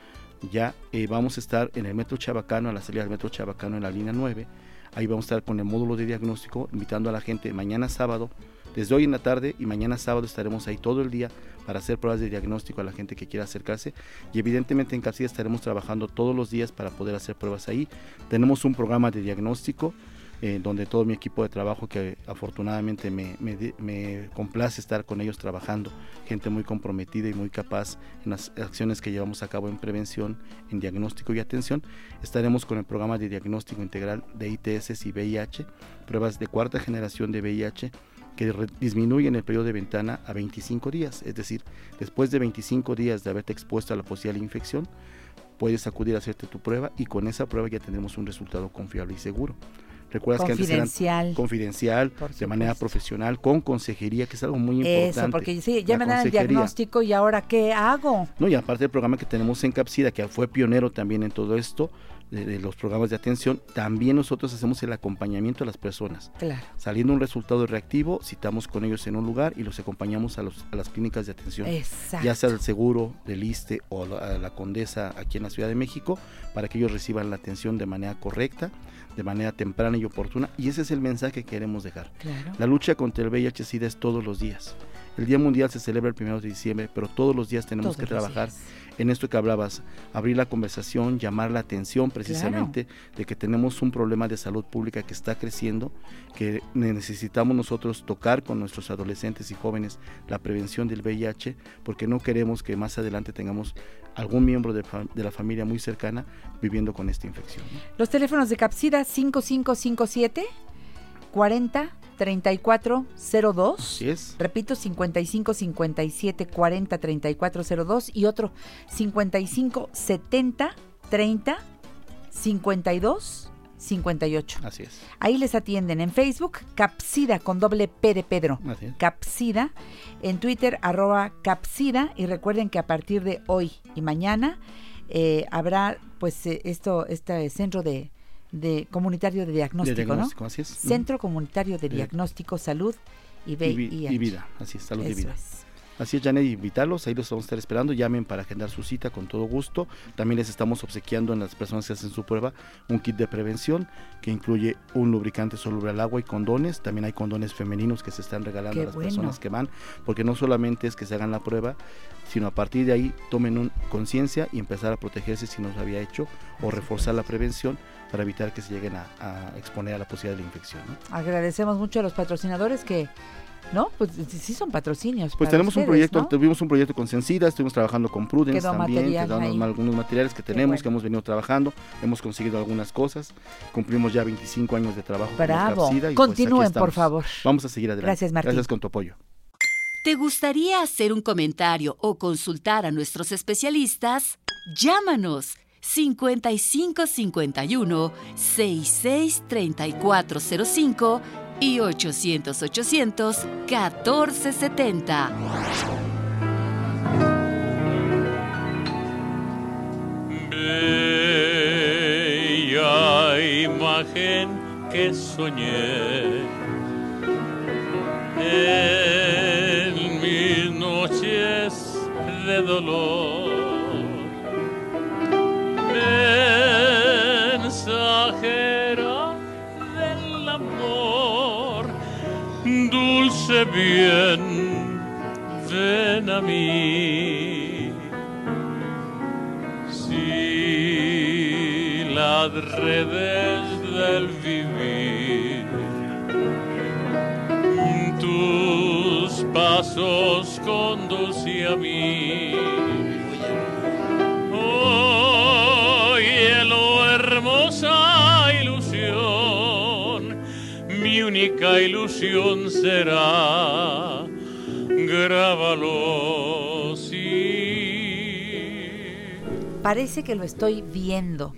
ya eh, vamos a estar en el Metro Chabacano, a la salida del Metro Chabacano en la línea 9. Ahí vamos a estar con el módulo de diagnóstico, invitando a la gente mañana sábado, desde hoy en la tarde y mañana sábado estaremos ahí todo el día para hacer pruebas de diagnóstico a la gente que quiera acercarse. Y evidentemente en Capsida estaremos trabajando todos los días para poder hacer pruebas ahí. Tenemos un programa de diagnóstico eh, donde todo mi equipo de trabajo, que afortunadamente me, me, complace estar con ellos trabajando, gente muy comprometida y muy capaz en las acciones que llevamos a cabo en prevención, en diagnóstico y atención, estaremos con el programa de diagnóstico integral de ITS y VIH, pruebas de cuarta generación de VIH que disminuyen el periodo de ventana a 25 días, es decir, después de 25 días de haberte expuesto a la posible infección, puedes acudir a hacerte tu prueba y con esa prueba ya tendremos un resultado confiable y seguro. Recuerdas que antes eran confidencial, de manera profesional, con consejería, que es algo muy importante. Eso, porque sí, ya me dan el diagnóstico y ahora qué hago. No, y aparte del programa que tenemos en Capsida, que fue pionero también en todo esto, de, los programas de atención, también nosotros hacemos el acompañamiento a las personas. Claro. Saliendo un resultado reactivo, citamos con ellos en un lugar y los acompañamos a, los, a las clínicas de atención. Exacto. Ya sea el seguro, del ISTE o la, la Condesa aquí en la Ciudad de México, para que ellos reciban la atención de manera correcta de manera temprana y oportuna y ese es el mensaje que queremos dejar. La lucha contra el VIH-Sida es todos los días. El Día Mundial se celebra el 1 de diciembre, pero todos los días tenemos que trabajar en esto que hablabas, abrir la conversación, llamar la atención precisamente de que tenemos un problema de salud pública que está creciendo, que necesitamos nosotros tocar con nuestros adolescentes y jóvenes la prevención del VIH, porque no queremos que más adelante tengamos algún miembro de, la familia muy cercana viviendo con esta infección. Los teléfonos de Capsida 5557 40 3402. Así es. Repito, 55 57 40 3402 y otro 55 70 30 52 58. Así es. Ahí les atienden en Facebook, Capsida con doble P de Pedro. Así es. Capsida. En Twitter, arroba Capsida. Y recuerden que a partir de hoy y mañana eh, habrá pues eh, esto, este centro de, de comunitario de diagnóstico, De diagnóstico, ¿no? así es. Centro Comunitario de De- Diagnóstico, Salud y, Y, y vida, así es, salud y Eso vida. es. Así es, Janet, invitarlos, ahí los vamos a estar esperando, llamen para agendar su cita con todo gusto. También les estamos obsequiando en las personas que hacen su prueba un kit de prevención que incluye un lubricante soluble al agua y condones. También hay condones femeninos que se están regalando Qué a las bueno. personas que van, porque no solamente es que se hagan la prueba, sino a partir de ahí tomen conciencia y empezar a protegerse si no se había hecho o reforzar la prevención para evitar que se lleguen a, a exponer a la posibilidad de la infección. ¿no? Agradecemos mucho a los patrocinadores que, ¿no? Pues sí son patrocinios. Pues tenemos un proyecto, ¿no? tuvimos un proyecto con Sencida, estuvimos trabajando con Prudence Quedó también, quedaron algunos materiales que tenemos, bueno. que hemos venido trabajando, hemos conseguido algunas cosas, cumplimos ya 25 años de trabajo. Bravo. Capsida y, pues, Continúen, por favor. Vamos a seguir adelante. Gracias, Martín. Gracias con tu apoyo. ¿Te gustaría hacer un comentario o consultar a nuestros especialistas? Llámanos 5551 663405 y 800 800 1470. Bella imagen que soñé en mis noches de dolor. Dulce bien, ven a mí. Si las redes del vivir tus pasos conduce a mí. Única ilusión será. Grábalo, sí. Parece que lo estoy viendo.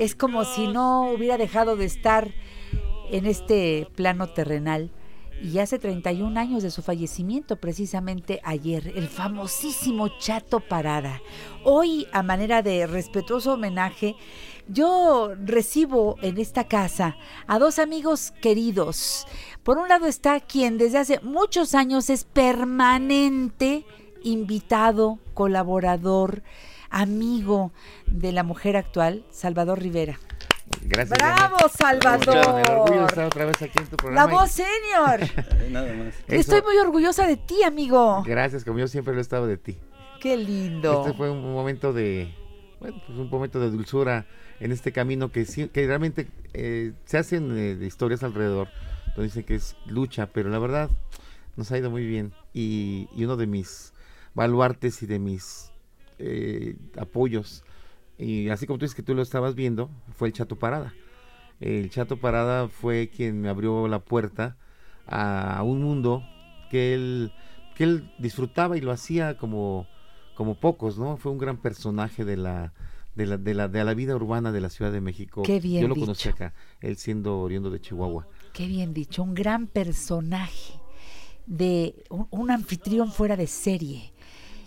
Es como si no hubiera dejado de estar en este plano terrenal. Y hace 31 años de su fallecimiento, precisamente ayer, el famosísimo Chato Parada. Hoy, a manera de respetuoso homenaje, yo recibo en esta casa a dos amigos queridos. Por un lado está quien desde hace muchos años es permanente invitado, colaborador, amigo de la mujer actual, Salvador Rivera. Gracias. ¡Bravo, Janet. Salvador! Me orgullo estar otra vez aquí en tu La programa. y- voz. [laughs] Nada más. Estoy muy orgullosa de ti, amigo. Gracias, como yo siempre lo he estado de ti. Qué lindo. Este fue un momento de, bueno, pues un momento de dulzura en este camino que, realmente eh, se hacen eh, historias alrededor, donde dicen que es lucha, pero la verdad nos ha ido muy bien. Y, y uno de mis baluartes y de mis eh, apoyos, y así como tú dices que tú lo estabas viendo, fue el Chato Parada. El Chato Parada fue quien me abrió la puerta a un mundo que él, que él disfrutaba y lo hacía como, como pocos, ¿no? Fue un gran personaje de la, de la, de la, de la vida urbana de la Ciudad de México. Qué bien Yo lo conocí acá, él siendo oriundo de Chihuahua. Qué bien dicho, un gran personaje de un, un anfitrión fuera de serie.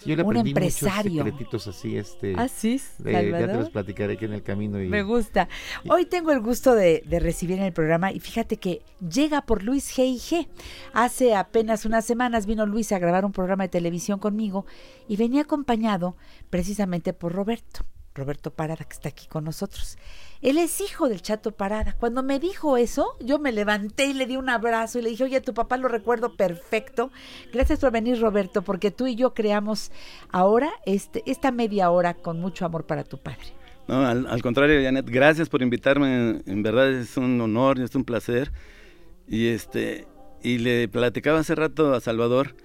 Yo le un empresario. muchos secretitos así, este. ¿Ah, sí, de- ya te los platicaré aquí en el camino. Y, Me gusta. Hoy tengo el gusto de, de recibir en el programa y fíjate que llega por Luis G&G. Hace apenas unas semanas vino Luis a grabar un programa de televisión conmigo y venía acompañado precisamente por Roberto. Roberto Parada, que está aquí con nosotros. Él es hijo del Chato Parada. Cuando me dijo eso, yo me levanté y le di un abrazo y le dije, oye, tu papá lo recuerdo perfecto. Gracias por venir, Roberto, porque tú y yo creamos ahora este, esta media hora con mucho amor para tu padre. No, al, al contrario, Janet, gracias por invitarme. En verdad es un honor, es un placer. Y este y le platicaba hace rato a Salvador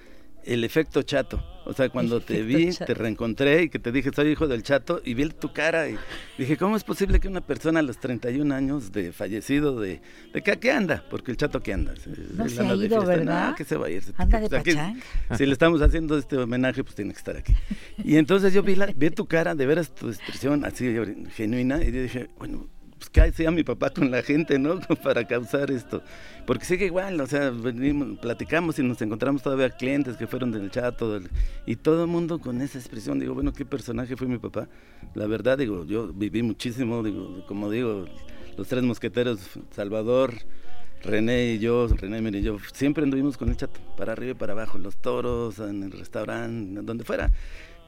el efecto chato. O sea, cuando te vi, te reencontré y que te dije, soy hijo del chato, y vi tu cara y dije, ¿cómo es posible que una persona a los 31 años de fallecido, de, de qué, anda? Porque el chato ¿qué anda? No se ha ido, ¿verdad? No, que se va a ir. Anda de pachang. Si le estamos haciendo este homenaje, pues tiene que estar aquí. Y entonces yo vi, la, vi tu cara, de veras tu expresión así genuina, y dije, bueno, pues que hacía mi papá con la gente, ¿no? [laughs] Para causar esto. Porque sigue igual, o sea, venimos, platicamos y nos encontramos todavía clientes que fueron del chato y todo el mundo con esa expresión. Digo, bueno, ¿qué personaje fue mi papá? La verdad, digo, yo viví muchísimo, digo, como digo, los tres mosqueteros, Salvador, René y yo, René y yo, siempre anduvimos con el chato, para arriba y para abajo, los toros, en el restaurante, donde fuera.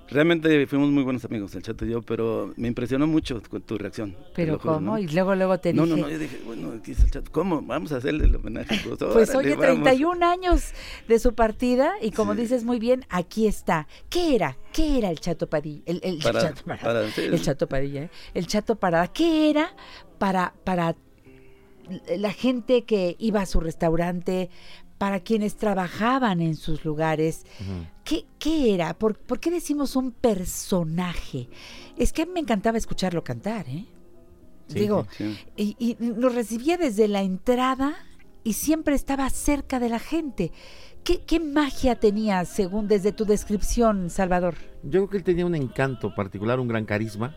Realmente fuimos muy buenos amigos, el Chato y yo, pero me impresionó mucho tu reacción. ¿Pero cómo? Y luego, luego te no, dije... No, no, yo dije, bueno, aquí está el Chato. ¿Cómo? Vamos a hacerle el homenaje. Pues, [laughs] pues oye, 31 años de su partida y como dices muy bien, aquí está. ¿Qué era? ¿Qué era el Chato Padilla? El, el Chato Parada. el Chato Padilla, ¿eh? El Chato Parada. ¿Qué era para, para la gente que iba a su restaurante, para quienes trabajaban en sus lugares. ¿Qué, era? ¿Por, qué decimos un personaje? Es que me encantaba escucharlo cantar, ¿eh? Digo, Y, y, nos recibía desde la entrada y siempre estaba cerca de la gente. ¿Qué, ¿Qué, magia tenía, según desde tu descripción, Salvador? Yo creo que él tenía un encanto particular, un gran carisma.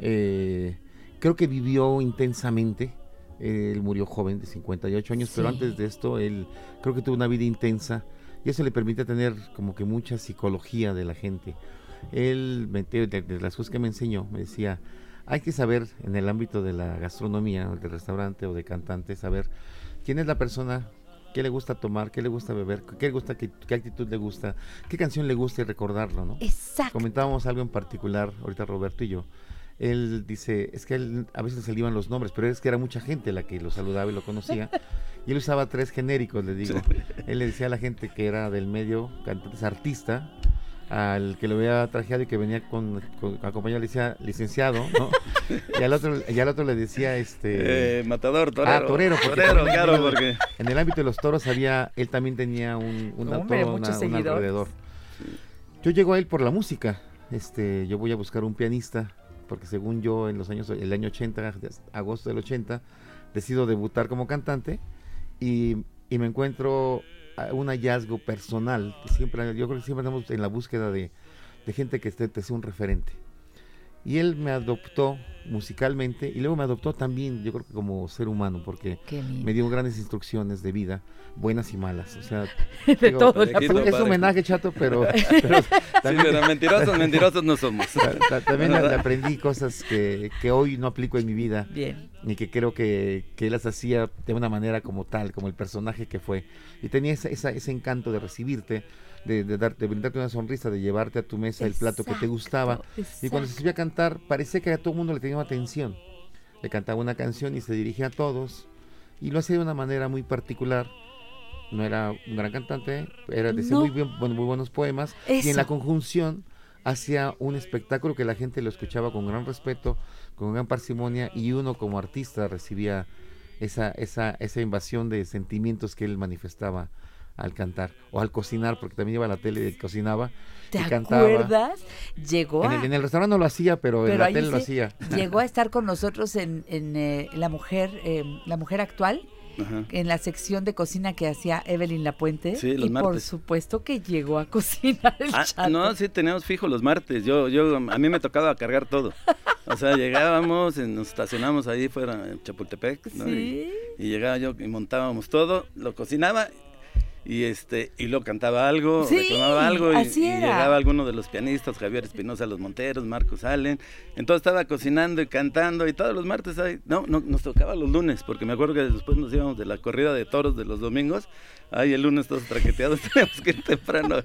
Eh, creo que vivió intensamente él murió joven, de 58 años, pero antes de esto, él creo que tuvo una vida intensa y eso le permite tener como que mucha psicología de la gente. Él, de, las cosas que me enseñó, me decía, hay que saber en el ámbito de la gastronomía, o de restaurante o de cantante, saber quién es la persona, qué le gusta tomar, qué le gusta beber, qué le gusta, qué, qué, actitud le gusta, qué canción le gusta y recordarlo, ¿no? Exacto. Comentábamos algo en particular, ahorita Roberto y yo, él dice, es que él, a veces le iban los nombres, pero es que era mucha gente la que lo saludaba y lo conocía. [laughs] Y él usaba tres genéricos, le digo. Él le decía a la gente que era del medio, cantante, artista, al que lo había trajeado y que venía con, acompañado le decía licenciado, ¿no? [laughs] y al otro y al otro le decía este eh, matador, torero. Ah, torero, porque torero, claro, porque en el ámbito de los toros había él también tenía un un, alrededor. Yo llego a él por la música. Este, yo voy a buscar un pianista porque según yo en los años, el año 80, agosto del 80, decido debutar como cantante y, me encuentro un hallazgo personal. Siempre, yo creo que siempre estamos en la búsqueda de, gente que esté, te sea un referente. Y él me adoptó musicalmente y luego me adoptó también, yo creo que como ser humano, porque me dio grandes instrucciones de vida, buenas y malas. O sea, [laughs] de todo. Es, un homenaje chato, pero, [laughs] también, mentirosos, [laughs] mentirosos no somos. También aprendí cosas que, que, hoy no aplico en mi vida. Bien. Y que creo que, que él las hacía de una manera como tal, como el personaje que fue. Y tenía esa, ese encanto de recibirte de, de, darte, brindarte una sonrisa, de llevarte a tu mesa el plato que te gustaba. Y cuando se subía a cantar, parecía que a todo el mundo le tenía atención. Le cantaba una canción y se dirigía a todos. Y lo hacía de una manera muy particular. No era un gran cantante, era decía muy, bien, muy buenos poemas. Y en la conjunción hacía un espectáculo que la gente lo escuchaba con gran respeto, con gran parsimonia, y uno como artista recibía esa, esa, esa invasión de sentimientos que él manifestaba al cantar o al cocinar, porque también iba a la tele y cocinaba. ¿Te y acuerdas? Llegó en, el, restaurante no lo hacía, pero, en la tele lo hacía. Llegó a [laughs] estar con nosotros en, en eh, la mujer, eh, la mujer actual. en la sección de cocina que hacía Evelyn Lapuente. Sí, los y por supuesto que llegó a cocinar el ah, No, sí, teníamos fijo los martes. Yo, yo, a mí me tocaba cargar todo. O sea, llegábamos, nos estacionamos ahí fuera en Chapultepec, Y, y, llegaba yo y montábamos todo, lo cocinaba y este y lo cantaba algo, reclamaba algo y, llegaba alguno de los pianistas, Javier Espinosa Los Monteros, Marcos Allen, entonces estaba cocinando y cantando y todos los martes ahí, no, no nos tocaba los lunes, porque me acuerdo que después nos íbamos de la corrida de toros de los domingos, ahí el lunes todos traqueteados, [laughs] teníamos que ir temprano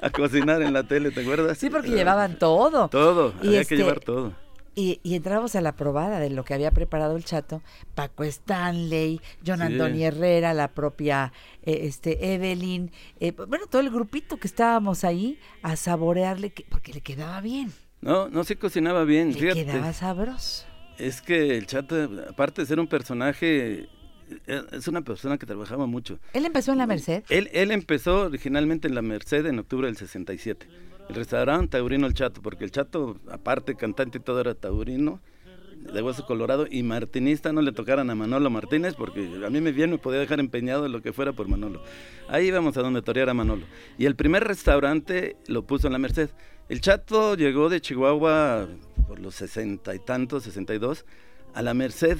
a, cocinar en la tele, ¿te acuerdas? Sí, porque llevaban todo. Todo, había que este, llevar todo. Y, y, entramos a la probada de lo que había preparado el chato, Paco Stanley, John Antonio Herrera, la propia eh, este Evelyn, eh, bueno, todo el grupito que estábamos ahí a saborearle, porque le quedaba bien. No, no se cocinaba bien, le quedaba sabroso. Es que el chato, aparte de ser un personaje, eh, es una persona que trabajaba mucho. ¿Él empezó en la Merced? Él, él empezó originalmente en la Merced en octubre del 67 el restaurante Taurino El Chato, porque el Chato, aparte cantante y todo, era taurino, de hueso colorado, y martinista no le tocaran a Manolo Martínez, porque a mí me bien me podía dejar empeñado lo que fuera por Manolo. Ahí íbamos a donde toreara Manolo. Y el primer restaurante lo puso en la Merced. El Chato llegó de Chihuahua por los sesenta y tantos, sesenta y dos, a la Merced,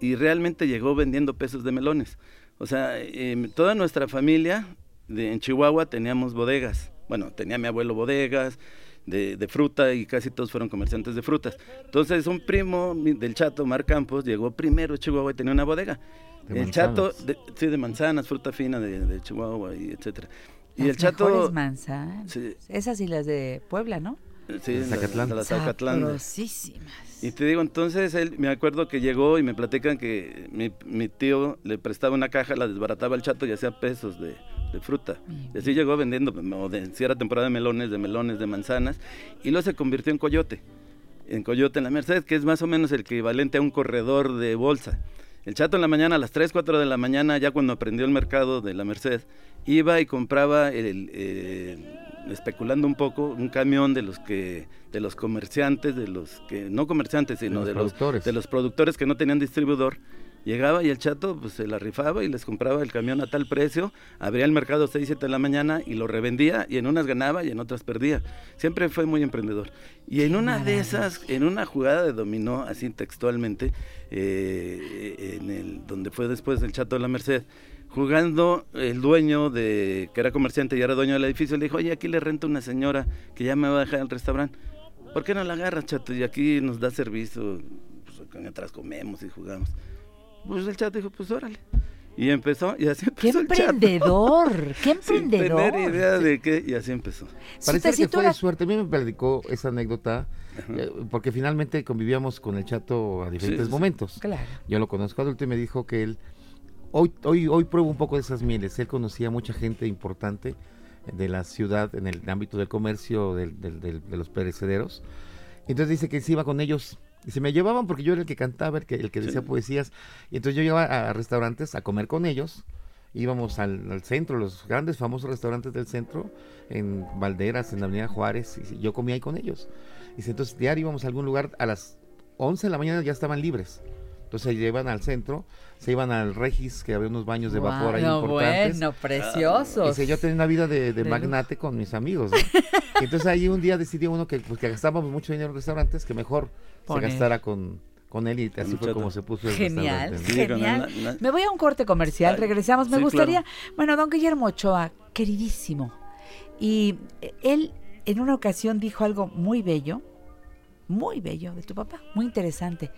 y realmente llegó vendiendo pesos de melones. O sea, em, toda nuestra familia en Chihuahua teníamos bodegas. Bueno, tenía mi abuelo bodegas de, de, fruta y casi todos fueron comerciantes de frutas. Entonces, un primo del Chato, Mar Campos, llegó primero a Chihuahua y tenía una bodega. el Chato, de, sí, de manzanas, fruta fina de, Chihuahua y etcétera. Y las el Chato. manzanas. Sí. Esas y las de Puebla, ¿no? Sí, de Zacatlán. La. Y te digo, entonces él, me acuerdo que llegó y me platican que mi, mi tío le prestaba una caja, la desbarataba el chato y hacía pesos de, de fruta. Y así llegó vendiendo, o de, si era temporada de melones, de melones, de manzanas, y luego se convirtió en coyote. En coyote en la Merced, que es más o menos el equivalente a un corredor de bolsa. El chato en la mañana, a las 3, 4 de la mañana, ya cuando aprendió el mercado de la Merced, iba y compraba el, eh, especulando un poco, un camión de los que de los comerciantes, de los que no comerciantes, sino de los, de los, productores que no tenían distribuidor. Llegaba y el chato pues se la rifaba y les compraba el camión a tal precio, abría el mercado a 6, 7 de la mañana y lo revendía y en unas ganaba y en otras perdía. Siempre fue muy emprendedor. Y en una de esas, en una jugada de dominó, así textualmente, eh, en el, donde fue después del chato de la Merced, jugando el dueño de que era comerciante y era dueño del edificio le dijo oye aquí le renta una señora que ya me va a dejar el restaurante ¿por qué no la agarras chato? y aquí nos da servicio pues mientras comemos y jugamos pues el chato dijo pues órale y empezó, y así [laughs] empezó. ¡Qué emprendedor! ¡Qué emprendedor! [laughs] Sin tener idea de qué, y así empezó. Parece que fue de suerte. A mí me platicó esa anécdota, eh, porque finalmente convivíamos con el chato a diferentes momentos. Claro. Yo lo conozco adulto y me dijo que él hoy, hoy, hoy pruebo un poco de esas mieles. Él conocía mucha gente importante de la ciudad en el ámbito del comercio de los perecederos. Entonces dice que se iba con ellos y se me llevaban porque yo era el que cantaba, el que, el que decía poesías. Y entonces yo iba a restaurantes a comer con ellos. Íbamos al, centro, los grandes famosos restaurantes del centro, en Valderas, en la Avenida Juárez, y yo comía ahí con ellos. Y entonces diario íbamos a algún lugar, a las 11 de la mañana ya estaban libres. Entonces se llevan al centro, se iban al Regis, que había unos baños de vapor ahí importantes. Bueno, preciosos. Y yo tenía una vida de, magnate con mis amigos. [laughs] entonces ahí un día decidió uno que, pues, que gastábamos mucho dinero en restaurantes, que mejor se gastara con, con él y así fue como se puso el Genial, genial. Me voy a un corte comercial, regresamos. Me gustaría, bueno, don Guillermo Ochoa, queridísimo, y él en una ocasión dijo algo muy bello, muy bello de tu papá, muy interesante.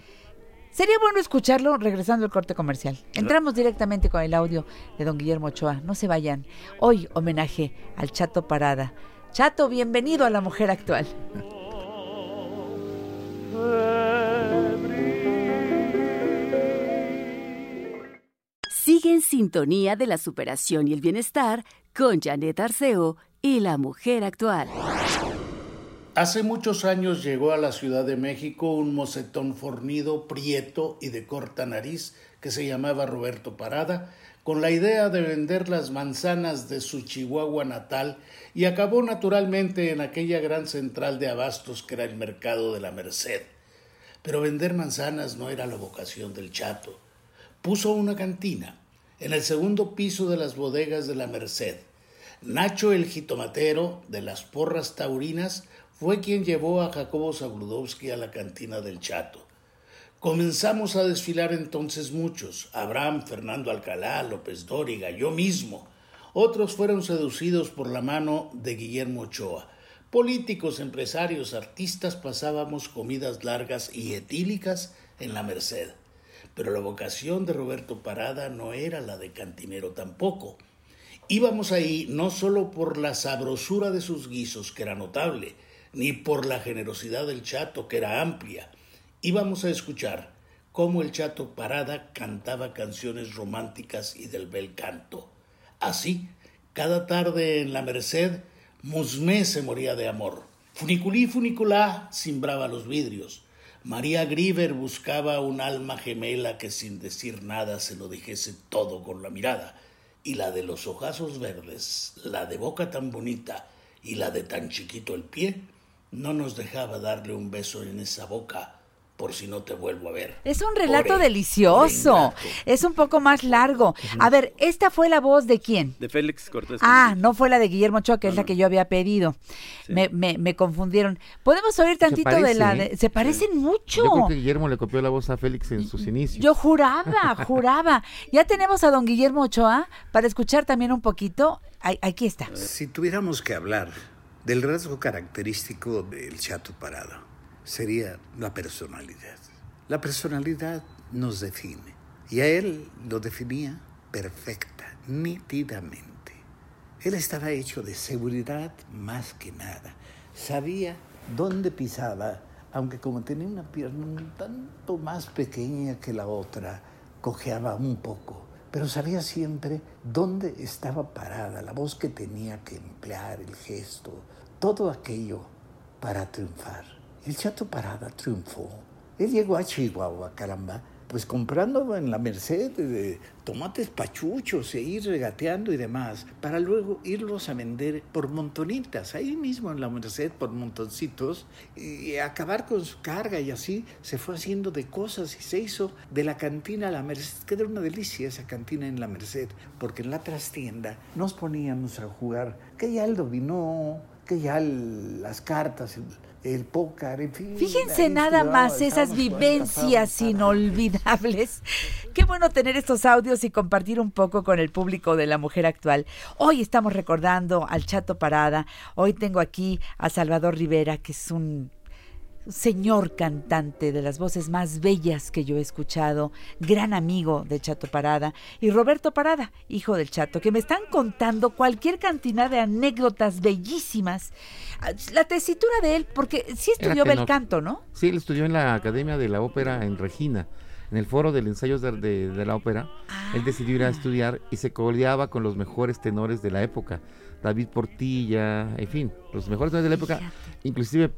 Sería bueno escucharlo regresando al corte comercial. Entramos directamente con el audio de don Guillermo Ochoa. No se vayan. Hoy homenaje al Chato Parada. Chato, bienvenido a la mujer actual. Sigue en sintonía de la superación y el bienestar con Janet Arceo y la mujer actual. Hace muchos años llegó a la Ciudad de México un mocetón fornido, prieto y de corta nariz que se llamaba Roberto Parada, con la idea de vender las manzanas de su Chihuahua natal y acabó naturalmente en aquella gran central de abastos que era el mercado de la Merced. Pero vender manzanas no era la vocación del chato. Puso una cantina en el segundo piso de las bodegas de la Merced. Nacho el jitomatero de las porras taurinas fue quien llevó a Jacobo Zabludowski a la cantina del Chato. Comenzamos a desfilar entonces muchos, Abraham, Fernando Alcalá, López Dóriga, yo mismo. Otros fueron seducidos por la mano de Guillermo Ochoa. Políticos, empresarios, artistas pasábamos comidas largas y etílicas en la Merced. Pero la vocación de Roberto Parada no era la de cantinero tampoco. Íbamos ahí no solo por la sabrosura de sus guisos, que era notable, ni por la generosidad del chato, que era amplia. Íbamos a escuchar cómo el chato Parada cantaba canciones románticas y del bel canto. Así, cada tarde en la Merced, Musmé se moría de amor. Funiculí Funiculá cimbraba los vidrios. María Griver buscaba un alma gemela que sin decir nada se lo dijese todo con la mirada. Y la de los ojazos verdes, la de boca tan bonita, y la de tan chiquito el pie, no nos dejaba darle un beso en esa boca por si no te vuelvo a ver. Es un relato delicioso. Es un poco más largo. A ver, ¿esta fue la voz de quién? De Félix Cortés. Ah, no fue la de Guillermo Ochoa, que es la que yo había pedido. Me, me, confundieron. ¿Podemos oír tantito de la... De... Se parecen mucho. Yo creo que Guillermo le copió la voz a Félix en sus inicios. Yo juraba, juraba. Ya tenemos a don Guillermo Ochoa para escuchar también un poquito. Aquí está. Si tuviéramos que hablar del rasgo característico del Chato Parado sería la personalidad. La personalidad nos define y a él lo definía perfecta, nítidamente. Él estaba hecho de seguridad más que nada. Sabía dónde pisaba, aunque como tenía una pierna un tanto más pequeña que la otra, cojeaba un poco, pero sabía siempre dónde estaba parada, la voz que tenía que emplear, el gesto, todo aquello para triunfar. El Chato Parada triunfó. Él llegó a Chihuahua, caramba, pues comprando en la Merced de tomates pachuchos e ir regateando y demás, para luego irlos a vender por montonitas, ahí mismo en la Merced por montoncitos, y acabar con su carga y así se fue haciendo de cosas y se hizo de la cantina a la Merced, que era una delicia esa cantina en la Merced, porque en la trastienda nos poníamos a jugar, que ya el dominó, que ya las cartas, el póker, en fin. Fíjense nada más esas vivencias inolvidables. Qué bueno tener estos audios y compartir un poco con el público de la mujer actual. Hoy estamos recordando al Chato Parada. Hoy tengo aquí a Salvador Rivera, que es un señor cantante de las voces más bellas que yo he escuchado, gran amigo de Chato Parada, y Roberto Parada, hijo del Chato, que me están contando cualquier cantidad de anécdotas bellísimas. La tesitura de él, porque sí estudió bel canto, ¿no? Sí, él estudió en la Academia de la Ópera en Regina. En el foro del ensayo de, la ópera, él decidió ir a ah. estudiar y se codeaba con los mejores tenores de la época. David Portilla, en fin, los mejores tenores de la época, inclusive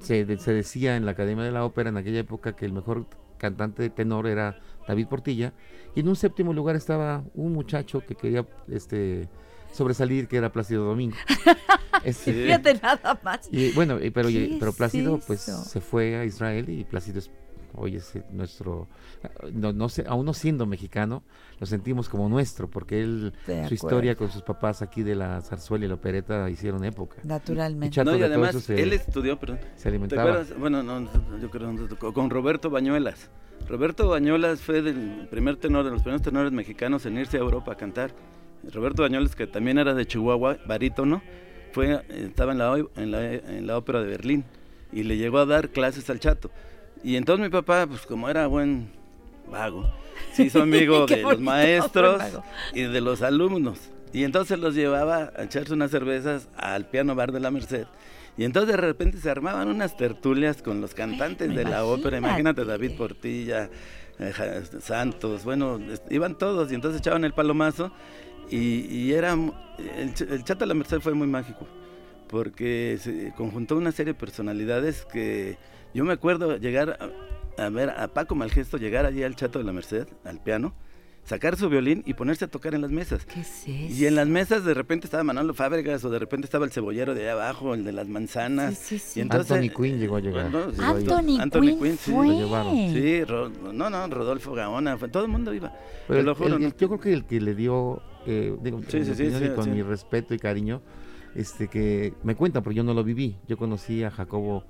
se, decía en la Academia de la Ópera en aquella época que el mejor cantante de tenor era David Portilla y en un séptimo lugar estaba un muchacho que quería este sobresalir que era Plácido Domingo. [laughs] Este, Fíjate nada más. Y bueno, pero, pero Plácido pues se fue a Israel y Plácido es hoy es nuestro, no, no sé, aún no siendo mexicano, lo sentimos como nuestro, porque él, su historia con sus papás aquí de la zarzuela y la opereta hicieron época. Naturalmente. no, y además él estudió, perdón, se alimentaba. Bueno, no, yo creo con Roberto Bañuelas. Roberto Bañuelas fue el primer tenor, de los primeros tenores mexicanos en irse a Europa a cantar. Roberto Bañuelas, que también era de Chihuahua, barítono, fue, estaba en la, en la, en la ópera de Berlín y le llegó a dar clases al chato. Y entonces mi papá, pues como era buen vago, [laughs] se hizo amigo de los maestros y de los alumnos. Y entonces los llevaba a echarse unas cervezas al piano bar de la Merced. Y entonces de repente se armaban unas tertulias con los cantantes de la ópera. Imagínate David Portilla, eh, Santos, bueno, iban todos y entonces echaban el palomazo. Y, era. El, el Chato de la Merced fue muy mágico, porque se conjuntó una serie de personalidades que yo me acuerdo llegar a, ver a Paco Malgesto llegar allí al Chato de la Merced, al piano, sacar su violín y ponerse a tocar en las mesas. ¿Qué es Y en las mesas de repente estaba Manolo Fábregas o de repente estaba el cebollero de allá abajo, el de las manzanas. Sí, sí, y entonces, Anthony Quinn llegó a llegar. Anthony, Anthony, Quinn, sí. Lo llevaron. Sí, no, no, Rodolfo Gaona, todo el mundo iba. Pero lo juro, yo creo que el que le dio, eh, digo, con mi respeto y cariño, este que me cuentan, porque yo no lo viví. Yo conocí a Jacobo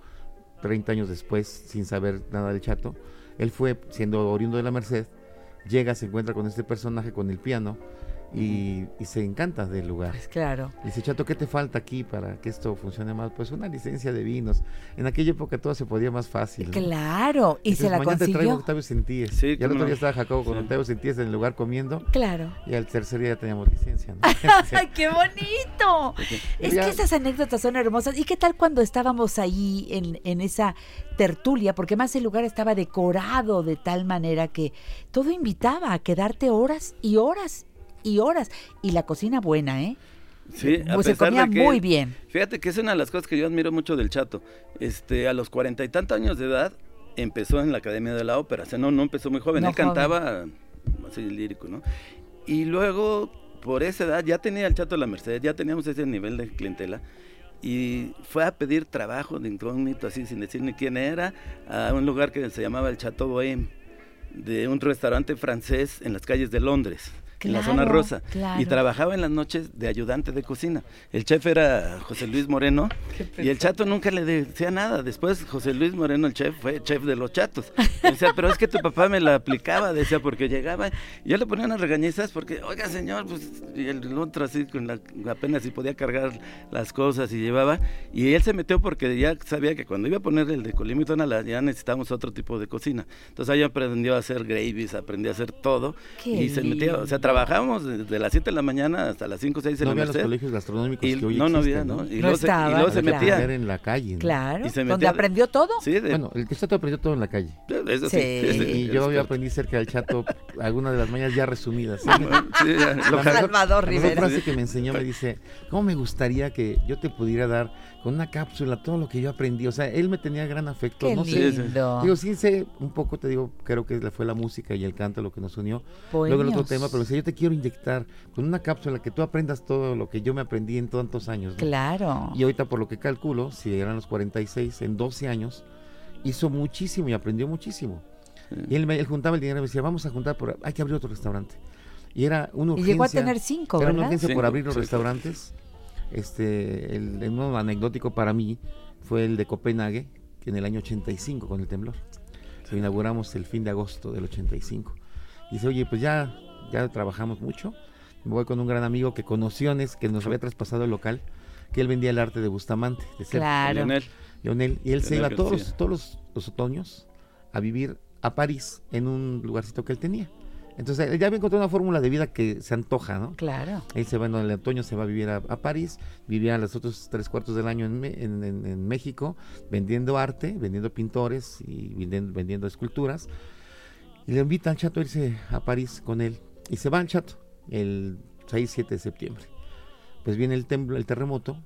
30 años después, sin saber nada del chato, él fue, siendo oriundo de la Merced, llega, se encuentra con este personaje con el piano y, se encanta del lugar. Pues claro. Dice, Chato, ¿qué te falta aquí para que esto funcione más? Pues una licencia de vinos. En aquella época todo se podía más fácil. Claro, y se la mañana consiguió. te traigo Octavio Sentíes. Sí, y al otro día estaba Jacobo con Octavio Sentíes en el lugar comiendo. Claro. Y al tercer día ya teníamos licencia. [laughs] [laughs] ¡Ay, qué bonito! es que esas anécdotas son hermosas. ¿Y qué tal cuando estábamos ahí en, en esa tertulia? Porque más el lugar estaba decorado de tal manera que todo invitaba a quedarte horas y horas y horas. Y la cocina buena, ¿eh? Sí, a pues se comía muy bien. Fíjate que es una de las cosas que yo admiro mucho del Chato. Este, a los cuarenta y tantos años de edad empezó en la Academia de la Ópera. O sea, no, no empezó muy joven. Él cantaba así lírico, ¿no? Y luego, por esa edad, ya tenía el Chato la Merced, ya teníamos ese nivel de clientela. y fue a pedir trabajo de incógnito, así sin decir ni quién era, a un lugar que se llamaba el Chateau Bohème, de un restaurante francés en las calles de Londres en la zona rosa. Y trabajaba en las noches de ayudante de cocina. El chef era José Luis Moreno y el chato nunca le decía nada. Después José Luis Moreno, el chef, fue chef de los chatos. Decía, pero es que tu papá me la aplicaba, decía, porque llegaba y yo le ponía unas regañizas porque, oiga señor, pues y el otro así con la, apenas si podía cargar las cosas y llevaba. Y él se metió porque ya sabía que cuando iba a poner el de Colima y Tonalá ya necesitábamos otro tipo de cocina. Entonces ahí aprendió a hacer gravies, aprendió a hacer todo. y se metía, o sea, trabajábamos desde las 7 de la mañana hasta las 5 o 6 de no la había los colegios gastronómicos y, que hoy no, existen, no había, ¿no? Y, luego, se, y luego se metía. en la calle. ¿no? Claro, Y se donde aprendió todo. Sí, de- Bueno, el que chato aprendió todo en la calle. Eso sí, Sí. ese- Y es yo cierto. aprendí cerca del chato algunas de las mañanas ya resumidas. Sí, ya, La lo- mejor- Salvador la mejor Rivera. frase que me enseñó me dice, ¿cómo me gustaría que yo te pudiera dar con una cápsula todo lo que yo aprendí? O sea, él me tenía gran afecto. Qué no sé. Digo, sí sé un poco, te digo, creo que fue la música y el canto lo que nos unió. Luego el otro tema, pero decía, yo te quiero inyectar con una cápsula que tú aprendas todo lo que yo me aprendí en tantos años. ¿no? Claro. Y ahorita por lo que calculo, si eran los 46, en 12 años, hizo muchísimo y aprendió muchísimo. Y él, me, él juntaba el dinero y me decía, vamos a juntar, por, hay que abrir otro restaurante. Y era una Y urgencia. llegó a tener cinco, Era una ¿verdad? urgencia por abrir los sí. restaurantes. Este, el, el anecdótico para mí fue el de Copenhague, que en el año 85 con el temblor. Lo inauguramos el fin de agosto del 85. Y dice, oye, pues ya, ya trabajamos mucho. Me voy con un gran amigo que conoció, que nos había traspasado el local, que él vendía el arte de Bustamante, de. Claro. Lionel. Leonel, y él se iba todos, todos los, los otoños a vivir a París en un lugarcito que él tenía. Entonces, ya había encontrado una fórmula de vida que se antoja, ¿no? Claro. Él se va en el otoño, se va a vivir a, a París, vivía los otros tres cuartos del año en, en- en- en México, vendiendo arte, vendiendo pintores y vendiendo, vendiendo esculturas. Y le invitan al chato a irse a París con él. Y se va al chato el 6-7 de septiembre. Pues viene el, temblo, el terremoto,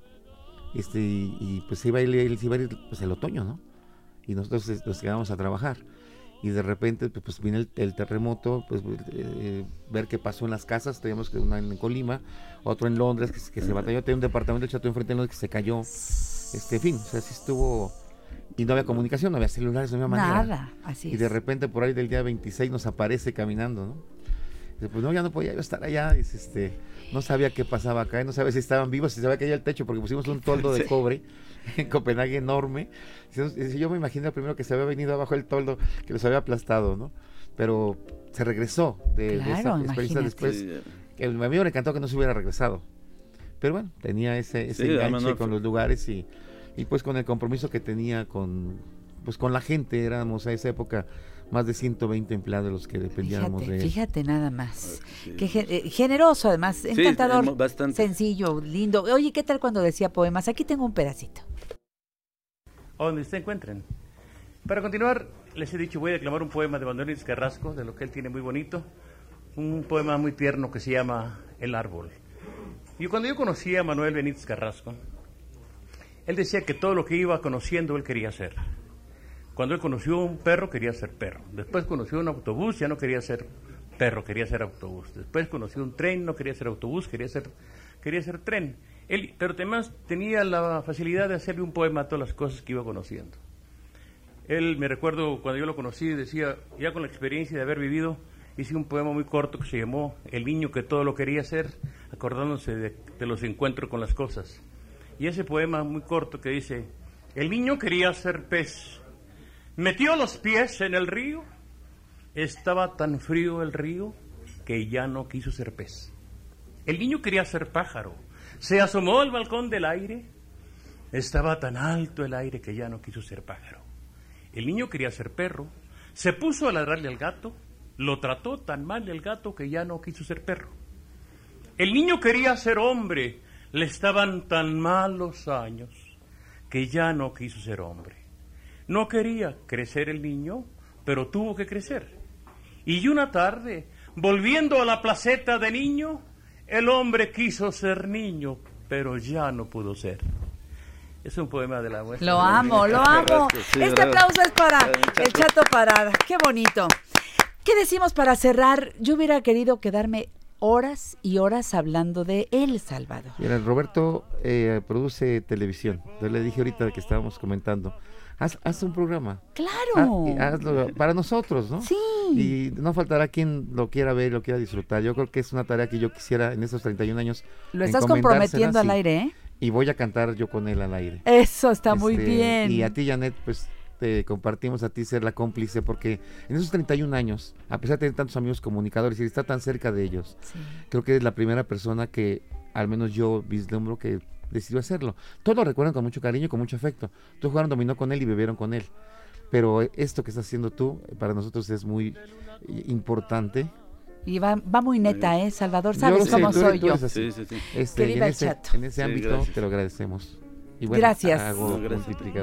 este, y, y, pues se iba a ir, él se iba a ir pues, el otoño, ¿no? Y nosotros eh, nos quedamos a trabajar. Y de repente, pues, pues, viene el, el terremoto, pues eh, ver qué pasó en las casas. Teníamos que una en Colima, otro en Londres, que, se- que se batalló. Tenía un departamento chato enfrente de Londres que se cayó. Este, en fin, o sea, sí estuvo. Y no había comunicación, no había celulares, no había manera. Nada, así Y de es. repente, por ahí del día 26, nos aparece caminando, ¿no? Dice, pues no, ya no podía yo estar allá. Dice, este, no sabía qué pasaba acá, no sabía si estaban vivos, si se había caído el techo, porque pusimos un toldo de [laughs] Sí. cobre en [laughs] Copenhague enorme. Dice, yo me imagino primero que se había venido abajo el toldo, que los había aplastado, ¿no? Pero se regresó de, de esa Claro, experiencia después. Que a mí me encantó que no se hubiera regresado. Pero bueno, tenía ese, ese Sí, enganche no, con los lugares y, y pues con el compromiso que tenía con pues con la gente, éramos a esa época más de 120 empleados los que dependíamos Fíjate, de él. fíjate nada más. Sí. Qué eh, generoso, además, Sí, encantador, bastante. sencillo, lindo. Oye, ¿qué tal cuando decía poemas? Aquí tengo un pedacito. o donde se encuentren. Para continuar, les he dicho, voy a declamar un poema de Manuel Luis Carrasco, de lo que él tiene muy bonito, un poema muy tierno que se llama El árbol. Y cuando yo conocí a Manuel Benítez Carrasco, él decía que todo lo que iba conociendo él quería ser. Cuando él conoció un perro, quería ser perro. Después conoció un autobús, ya no quería ser perro, quería ser autobús. Después conoció un tren, no quería ser autobús, quería ser, quería ser tren. Él, pero además tenía la facilidad de hacerle un poema a todas las cosas que iba conociendo. Él, me recuerdo cuando yo lo conocí, decía, ya con la experiencia de haber vivido, hice un poema muy corto que se llamó El niño que todo lo quería ser, acordándose de, de los encuentros con las cosas. Y ese poema muy corto que dice, el niño quería ser pez, metió los pies en el río, estaba tan frío el río que ya no quiso ser pez. El niño quería ser pájaro, se asomó al balcón del aire, estaba tan alto el aire que ya no quiso ser pájaro. El niño quería ser perro, se puso a ladrarle al gato, lo trató tan mal el gato que ya no quiso ser perro. El niño quería ser hombre, le estaban tan mal los años que ya no quiso ser hombre. No quería crecer el niño, pero tuvo que crecer. Y una tarde, volviendo a la placeta de niño, el hombre quiso ser niño, pero ya no pudo ser. Es un poema de la muestra. Lo amo, lo amo. Este aplauso es para el Chato Parada. Qué bonito. ¿Qué decimos para cerrar? Yo hubiera querido quedarme horas y horas hablando de El Salvador. Mira, Roberto eh, produce televisión. Yo le dije ahorita que estábamos comentando. Haz, un programa. Claro. hazlo para nosotros, ¿no? Sí. Y no faltará quien lo quiera ver lo quiera disfrutar. Yo creo que es una tarea que yo quisiera en estos 31 años. Lo estás comprometiendo al aire, ¿eh? Y voy a cantar yo con él al aire. Eso está muy este, bien. Y a ti, Janet, pues te compartimos a ti ser la cómplice porque en esos 31 años, a pesar de tener tantos amigos comunicadores y estar tan cerca de ellos, creo que eres la primera persona que al menos yo vislumbro que decidió hacerlo. Todos lo recuerdan con mucho cariño y con mucho afecto. Todos jugaron dominó con él y bebieron con él. Pero esto que estás haciendo tú para nosotros es muy importante y va, va muy neta, ¿eh? Salvador, sabes cómo soy yo. Sí, sí, sí. Este, en, ese, en ese ámbito te lo agradecemos. Y gracias.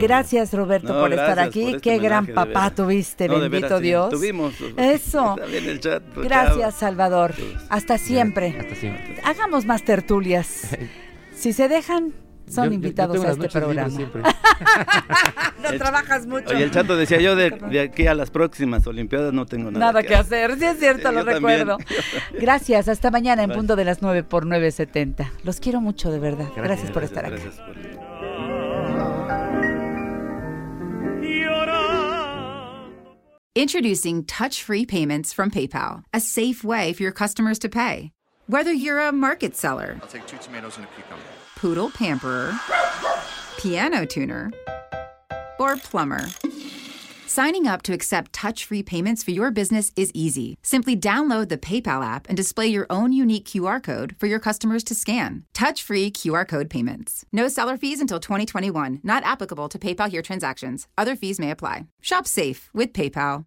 gracias. Roberto por estar aquí. Este Qué gran papá tuviste, bendito Dios. Tuvimos. [laughs] Eso. [laughs] El chat, gracias, Salvador. Hasta siempre. Hasta siempre. Hagamos más tertulias. [laughs] si se dejan, son invitados a este programa. [laughs] no trabajas mucho. Oye, el chato decía yo [laughs] de, aquí a las próximas Olimpiadas no tengo nada, nada que, hacer. Sí, es cierto, lo recuerdo. [laughs] Gracias, hasta mañana en punto de las 9 por 9.70. Los quiero mucho, de verdad. Gracias, por estar aquí. Introducing touch-free payments from PayPal, a safe way for your customers to pay. Whether you're a market seller, I'll take two tomatoes and a cucumber poodle pamperer, piano tuner, or plumber. Signing up to accept touch free payments for your business is easy. Simply download the PayPal app and display your own unique QR code for your customers to scan. Touch free QR code payments. No seller fees until 2021, not applicable to PayPal here transactions. Other fees may apply. Shop safe with PayPal.